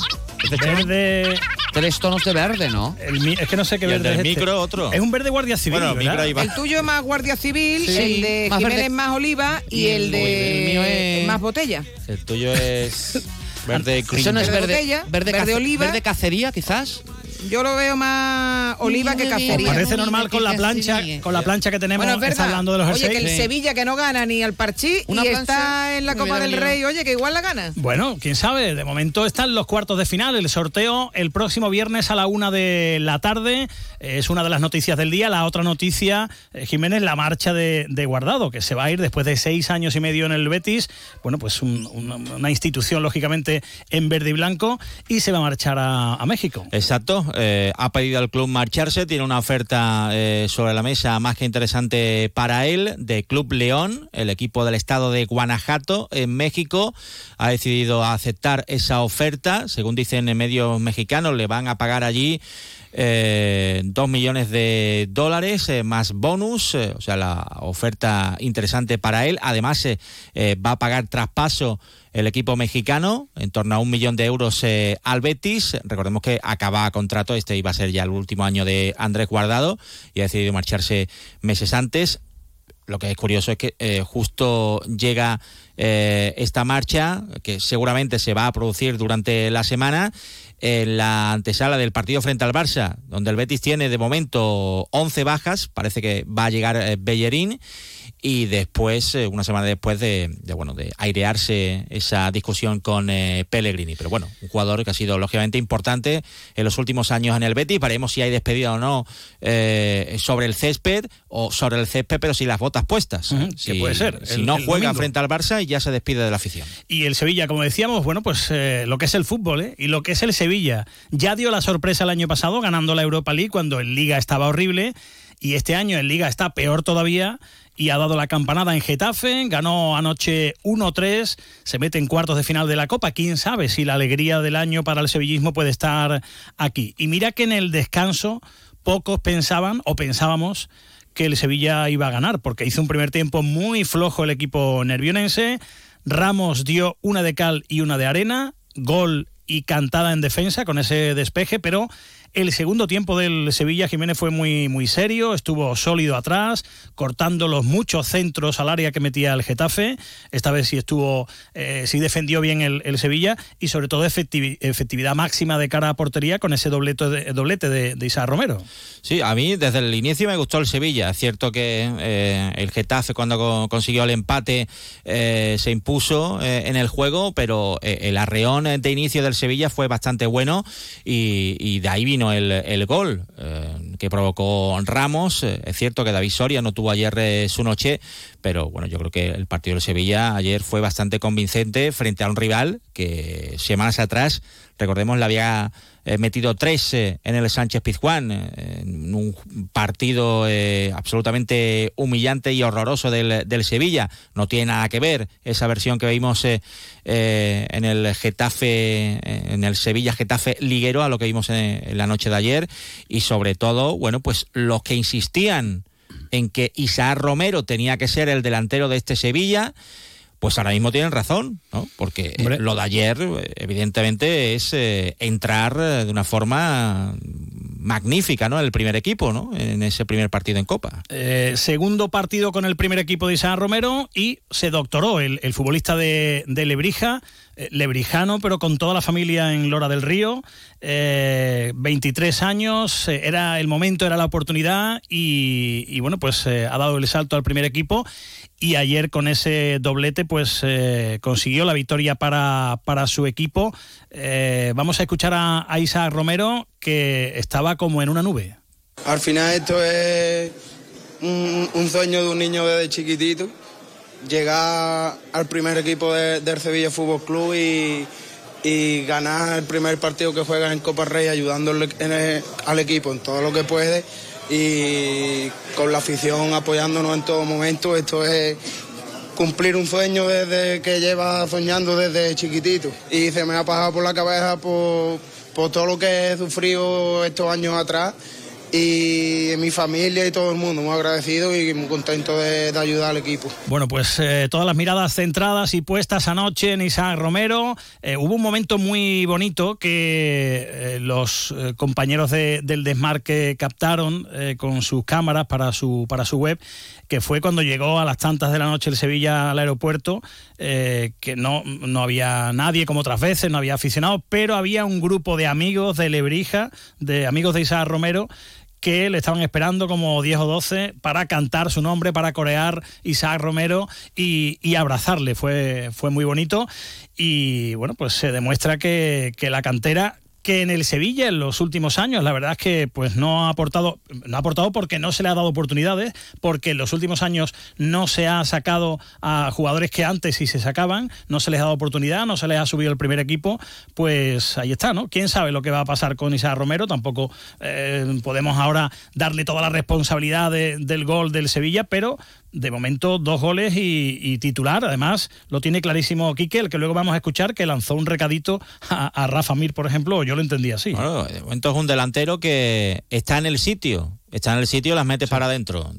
Verde. Tres tonos de verde, ¿no? El mi- es que no sé qué Y el verde del es este. micro, otro. Es un verde guardia civil. Bueno, ¿verdad? micro ahí va. El tuyo más Guardia Civil, Sí. el de Más Jiménez verde. más Oliva y, Y el el- de el mío es- más Botella. El tuyo es verde Eso no es Verde verde, botella, verde, verde oliva. verde cacería, quizás. Yo lo veo más oliva que cacería. Parece normal con la plancha, con la plancha que tenemos. Bueno, es está hablando de los Oye, que el. Sevilla que no gana ni al Parchí Una y plancha está en la Copa del. Rey. Oye, que igual la gana. Bueno, quién sabe. De momento están los cuartos de final. El sorteo el próximo viernes a la una de la tarde. Es una de las noticias del día. La otra noticia, eh, Jiménez, la marcha de, de Guardado, que se va a ir después de seis años y medio en el Betis. Bueno, pues un- una, una institución, lógicamente, en verde y blanco. Y se va a marchar a, a México. Exacto, eh, ha pedido al club marcharse, tiene una oferta eh, sobre la mesa más que interesante para él, de Club León, el equipo del estado de Guanajuato, en México, ha decidido aceptar esa oferta, según dicen en medios mexicanos, le van a pagar allí eh, dos millones de dólares eh, más bonus, eh, o sea, la oferta interesante para él. Además, eh, va a pagar traspaso el equipo mexicano, en torno a un millón de euros eh, al Betis. Recordemos que acaba contrato, este iba a ser ya el último año de Andrés Guardado y ha decidido marcharse meses antes. Lo que es curioso es que justo llega eh, esta marcha, que seguramente se va a producir durante la semana, en la antesala del partido frente al Barça, donde el Betis tiene de momento 11 bajas, parece que va a llegar eh, Bellerín y después, eh, una semana después de, de, bueno, de airearse esa discusión con eh, Pellegrini. Pero bueno, un jugador que ha sido lógicamente importante en los últimos años en el Betis. Veremos si hay despedida o no eh, sobre el césped o sobre el césped, pero sin las botas puestas. Ujú, Si- que puede ser, Si el- no el juega domingo. frente al Barça y ya se despide de la afición. Y el Sevilla, como decíamos, bueno, pues eh, lo que es el fútbol ¿eh? y lo que es el Sevilla. Ya dio la sorpresa el año pasado ganando la Europa League cuando en Liga estaba horrible y este año en Liga está peor todavía y ha dado la campanada en Getafe, ganó anoche 1-3, se mete en cuartos de final de la Copa. Quién sabe si la alegría del año para el sevillismo puede estar aquí. Y mira que en el descanso pocos pensaban o pensábamos que el Sevilla iba a ganar, porque hizo un primer tiempo muy flojo el equipo nervionense. Ramos dio una de cal y una de arena, gol y cantada en defensa con ese despeje, pero el segundo tiempo del Sevilla Jiménez fue muy, muy serio, estuvo sólido atrás, cortando los muchos centros al área que metía el Getafe. Esta vez sí estuvo, eh, sí defendió bien el, Sevilla y sobre todo efectivi- efectividad máxima de cara a portería con ese doblete de, doblete Isaac Romero. Sí, a mí desde el inicio me gustó el Sevilla. Es cierto que eh, el Getafe cuando co- consiguió el empate eh, se impuso en el juego, pero el arreón de inicio del Sevilla fue bastante bueno y de ahí vino el, el gol eh, que provocó Ramos. Eh, es cierto que David Soria no tuvo ayer eh, su noche, pero bueno, yo creo que el partido del Sevilla ayer fue bastante convincente frente a un rival que semanas atrás, recordemos, le había eh, metido tres eh, en el Sánchez Pizjuán, eh, en un partido absolutamente humillante y horroroso del, del Sevilla. No tiene nada que ver esa versión que vimos en el Getafe, en el Sevilla Getafe liguero a lo que vimos en la noche de ayer y sobre todo, bueno, pues los que insistían en que Isaac Romero tenía que ser el delantero de este Sevilla, pues ahora mismo tienen razón, ¿no? Porque eh, lo de ayer, evidentemente, es eh, entrar eh, de una forma magnífica, ¿no? En el primer equipo, ¿no? En ese primer partido en Copa. Eh, segundo partido con el primer equipo de Isaac Romero y se doctoró el, el futbolista de, de Lebrija, lebrijano, pero con toda la familia en Lora del Río. Eh, 23 años, eh, era el momento, era la oportunidad y, bueno, pues eh, ha dado el salto al primer equipo y ayer con ese doblete pues eh, consiguió la victoria para, para su equipo. Eh, vamos a escuchar a, a Isaac Romero que estaba como en una nube. Al final esto es un, un sueño de un niño desde chiquitito, llegar al primer equipo de- del Sevilla Fútbol Club y, ganar el primer partido que juega en Copa Rey ayudándole al equipo en todo lo que puede y con la afición apoyándonos en todo momento. Esto es cumplir un sueño desde que lleva soñando desde chiquitito y se me ha pasado por la cabeza por, por todo lo que he sufrido estos años atrás y mi familia y todo el mundo muy agradecido y muy contento de, ayudar al equipo. Bueno, pues eh, todas las miradas centradas y puestas anoche en Isaac Romero. Eh, hubo un momento muy bonito que eh, los compañeros de- del Desmarque captaron con sus cámaras para su, para su web, que fue cuando llegó a las tantas de la noche el Sevilla al aeropuerto, que no, no había nadie como otras veces, no había aficionados, pero había un grupo de amigos de Lebrija, de amigos de Isaac Romero, que le estaban esperando como 10 o 12 para cantar su nombre, para corear Isaac Romero y, abrazarle. Fue, fue muy bonito y bueno, pues se demuestra que la cantera que en el Sevilla en los últimos años la verdad es que pues no ha aportado no ha aportado porque no se le ha dado oportunidades porque en los últimos años no se ha sacado a jugadores que antes sí se sacaban no se les ha dado oportunidad no se les ha subido el primer equipo pues ahí está no quién sabe lo que va a pasar con Isaac Romero tampoco eh, podemos ahora darle toda la responsabilidad de- del gol del Sevilla pero de momento dos goles y, y titular. Además, lo tiene clarísimo Quique, el que luego vamos a escuchar, que lanzó un recadito a, a Rafa Mir, por ejemplo, yo lo entendí así. Bueno, de momento es un delantero que está en el sitio. Está en el sitio, las metes para adentro.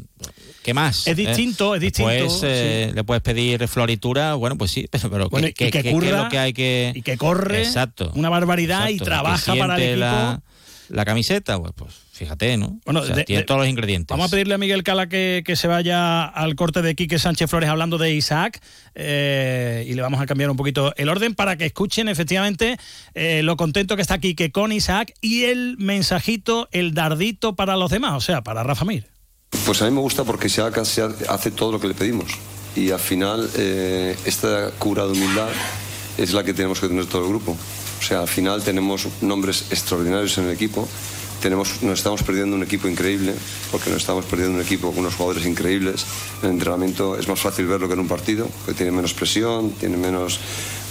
¿Qué más? Es distinto, es distinto, Después, eh, sí. Le puedes pedir floritura, bueno, pues sí, pero, pero Bueno, ¿qué, y que es lo que hay que...? y que corre Exacto. una barbaridad y trabaja que para el equipo. La, la camiseta, pues, pues fíjate, ¿no? Bueno, O sea, de- tiene de- todos los ingredientes. Vamos a pedirle a Miguel Cala que, que se vaya al corte de Quique Sánchez Flores hablando de Isaac eh, y le vamos a cambiar un poquito el orden para que escuchen efectivamente eh, lo contento que está Quique con Isaac y el mensajito, el dardito para los demás, o sea, para Rafa Mir. Pues a mí me gusta porque Isaac hace hace todo lo que le pedimos. Y al final, eh, esta cura de humildad es la que tenemos que tener todo el grupo. O sea, al final tenemos nombres extraordinarios en el equipo. Tenemos, nos estamos perdiendo un equipo increíble, porque nos estamos perdiendo un equipo con unos jugadores increíbles. En el entrenamiento es más fácil verlo que en un partido, porque tiene menos presión, tiene menos,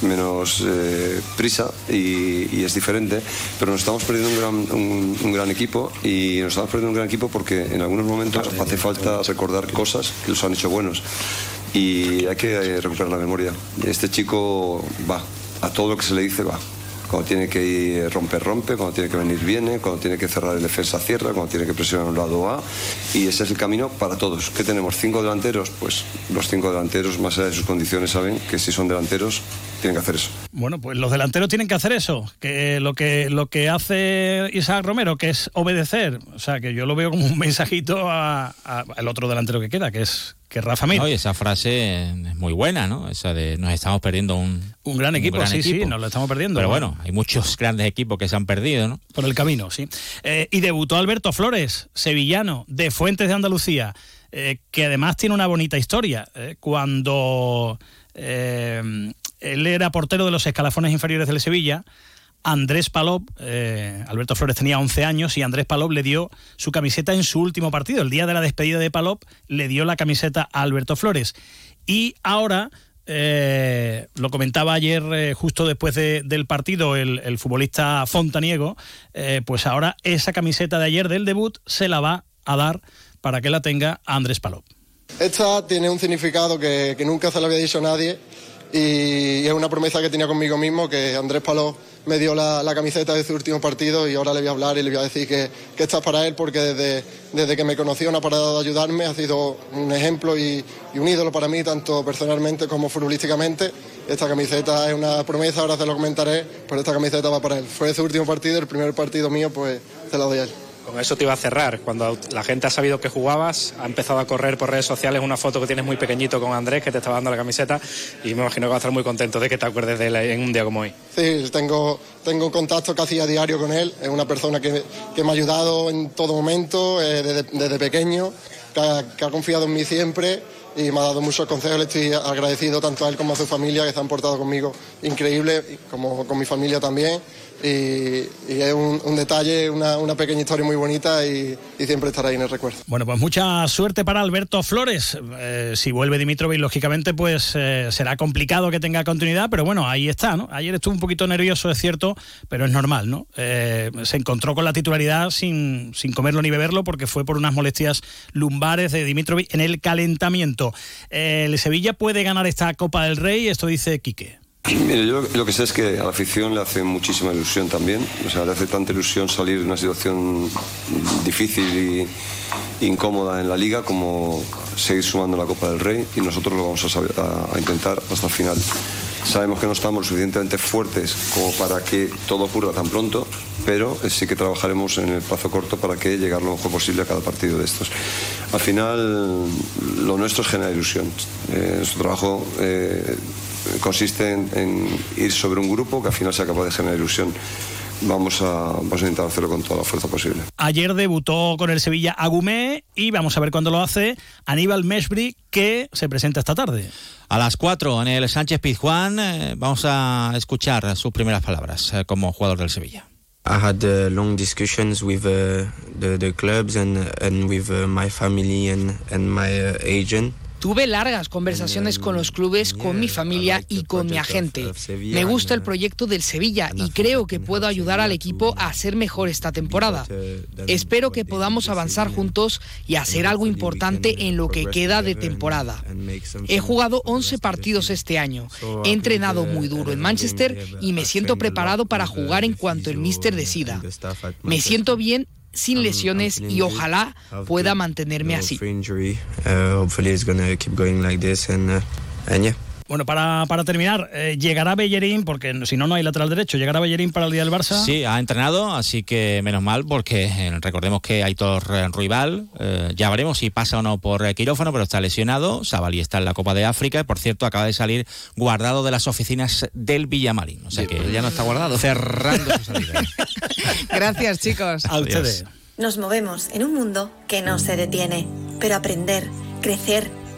menos eh, prisa y, y es diferente. Pero nos estamos perdiendo un gran, un- un gran equipo y nos estamos perdiendo un gran equipo porque en algunos momentos hace falta recordar cosas que los han hecho buenos y hay que recuperar la memoria. Este chico va, a todo lo que se le dice va. Cuando tiene que ir romper, rompe, cuando tiene que venir, viene, cuando tiene que cerrar el defensa, cierra, cuando tiene que presionar a un lado, va. Y ese es el camino para todos. ¿Qué tenemos? ¿Cinco delanteros? Pues los cinco delanteros, más allá de sus condiciones, saben que si son delanteros, tienen que hacer eso. Bueno, pues los delanteros tienen que hacer eso, que lo que lo que hace Isaac Romero, que es obedecer, o sea, que yo lo veo como un mensajito a- a- al otro delantero que queda, que es que Rafa Mir. Esa frase es muy buena, ¿no? Esa de nos estamos perdiendo un, Un gran equipo, sí, sí, nos lo estamos perdiendo. Pero bueno, hay muchos grandes equipos que se han perdido, ¿no? Por el camino, sí. Eh, y debutó Alberto Flores, sevillano, de Fuentes de Andalucía, eh, que además tiene una bonita historia. eh, cuando él era portero de los escalafones inferiores del Sevilla, Andrés Palop, eh, Alberto Flores tenía 11 años y Andrés Palop le dio su camiseta en su último partido. El día de la despedida de Palop le dio la camiseta a Alberto Flores. Y ahora, eh, lo comentaba ayer eh, justo después de- del partido el, futbolista Fontaniego, pues ahora esa camiseta de ayer del debut se la va a dar para que la tenga Andrés Palop. Esta tiene un significado que, nunca se lo había dicho nadie y es una promesa que tenía conmigo mismo, que Andrés Paló me dio la, camiseta de su último partido y ahora le voy a hablar y le voy a decir que, que esta es para él porque desde, desde que me conoció no ha parado de ayudarme, ha sido un ejemplo y, y un ídolo para mí, tanto personalmente como futbolísticamente. Esta camiseta es una promesa, ahora se lo comentaré, pero esta camiseta va para él. Fue su último partido, el primer partido mío, pues se la doy a él. Con eso te iba a cerrar. Cuando la gente ha sabido que jugabas, ha empezado a correr por redes sociales una foto que tienes muy pequeñito con Andrés, que te estaba dando la camiseta, y me imagino que va a estar muy contento de que te acuerdes de él en un día como hoy. Sí, tengo, tengo un contacto casi a diario con él. Es una persona que, que me ha ayudado en todo momento, eh, desde, pequeño, que ha, que ha confiado en mí siempre y me ha dado muchos consejos. Le estoy agradecido tanto a él como a su familia, que se han portado conmigo increíble, como con mi familia también. Y, es un, detalle, una, una pequeña historia muy bonita y, y siempre estará ahí en el recuerdo. Bueno, pues mucha suerte para Alberto Flores. Eh, si vuelve Dimitrovic, lógicamente, pues eh, será complicado que tenga continuidad, pero bueno, ahí está, ¿no? Ayer estuvo un poquito nervioso, es cierto, pero es normal, ¿no? Eh, se encontró con la titularidad sin, sin comerlo ni beberlo porque fue por unas molestias lumbares de Dimitrovic en el calentamiento. El Sevilla puede ganar esta Copa del Rey, esto dice Quique. Yo lo que sé es que a la afición le hace muchísima ilusión también. O sea, le hace tanta ilusión salir de una situación difícil y incómoda en la liga como seguir sumando la Copa del Rey y nosotros lo vamos a, intentar hasta el final. Sabemos que no estamos suficientemente fuertes como para que todo ocurra tan pronto, pero sí que trabajaremos en el plazo corto para que llegar lo mejor posible a cada partido de estos. Al final, lo nuestro es generar ilusión. Eh, nuestro trabajo eh, consiste en, en ir sobre un grupo que al final sea capaz de generar ilusión. Vamos a, vamos a intentar hacerlo con toda la fuerza posible. Ayer debutó con el Sevilla Agumé y vamos a ver cuándo lo hace Aníbal Mesbri, que se presenta esta tarde. A las 4 en el Sánchez Pizjuán eh, vamos a escuchar sus primeras palabras eh, como jugador del Sevilla. I had uh, long discussions with uh, the, the clubs and, and with uh, my family and, and my uh, agent. Tuve largas conversaciones con los clubes, con mi familia y con mi agente. Me gusta el proyecto del Sevilla y creo que puedo ayudar al equipo a ser mejor esta temporada. Espero que podamos avanzar juntos y hacer algo importante en lo que queda de temporada. He jugado 11 partidos este año. He entrenado muy duro en Manchester y me siento preparado para jugar en cuanto el míster decida. Me siento bien sin lesiones y ojalá pueda mantenerme así. Bueno, para, para terminar, eh, llegará Bellerín, porque si no, no hay lateral derecho. ¿Llegará Bellerín para el día del Barça? Sí, ha entrenado, así que menos mal, porque eh, recordemos que Aitor eh, Ruibal, eh, ya veremos si pasa o no por eh, quirófano, pero está lesionado. Sabali está en la Copa de África y, por cierto, acaba de salir guardado de las oficinas del Villamarín. O sea que ya no está guardado. Cerrando su salida. Gracias, chicos. A ustedes. Nos movemos en un mundo que no se detiene, pero aprender, crecer,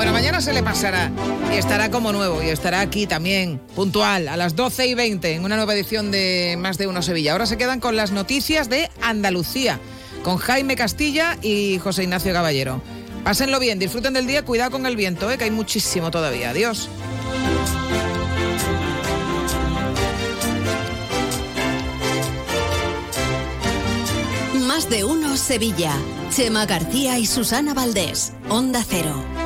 Bueno, mañana se le pasará y estará como nuevo y estará aquí también puntual a las 12 y 20 en una nueva edición de Más de Uno Sevilla. Ahora se quedan con las noticias de Andalucía con Jaime Castilla y José Ignacio Caballero. Pásenlo bien, disfruten del día, cuidado con el viento, ¿eh? que hay muchísimo todavía. Adiós. Más de uno Sevilla. Chema García y Susana Valdés. Onda Cero.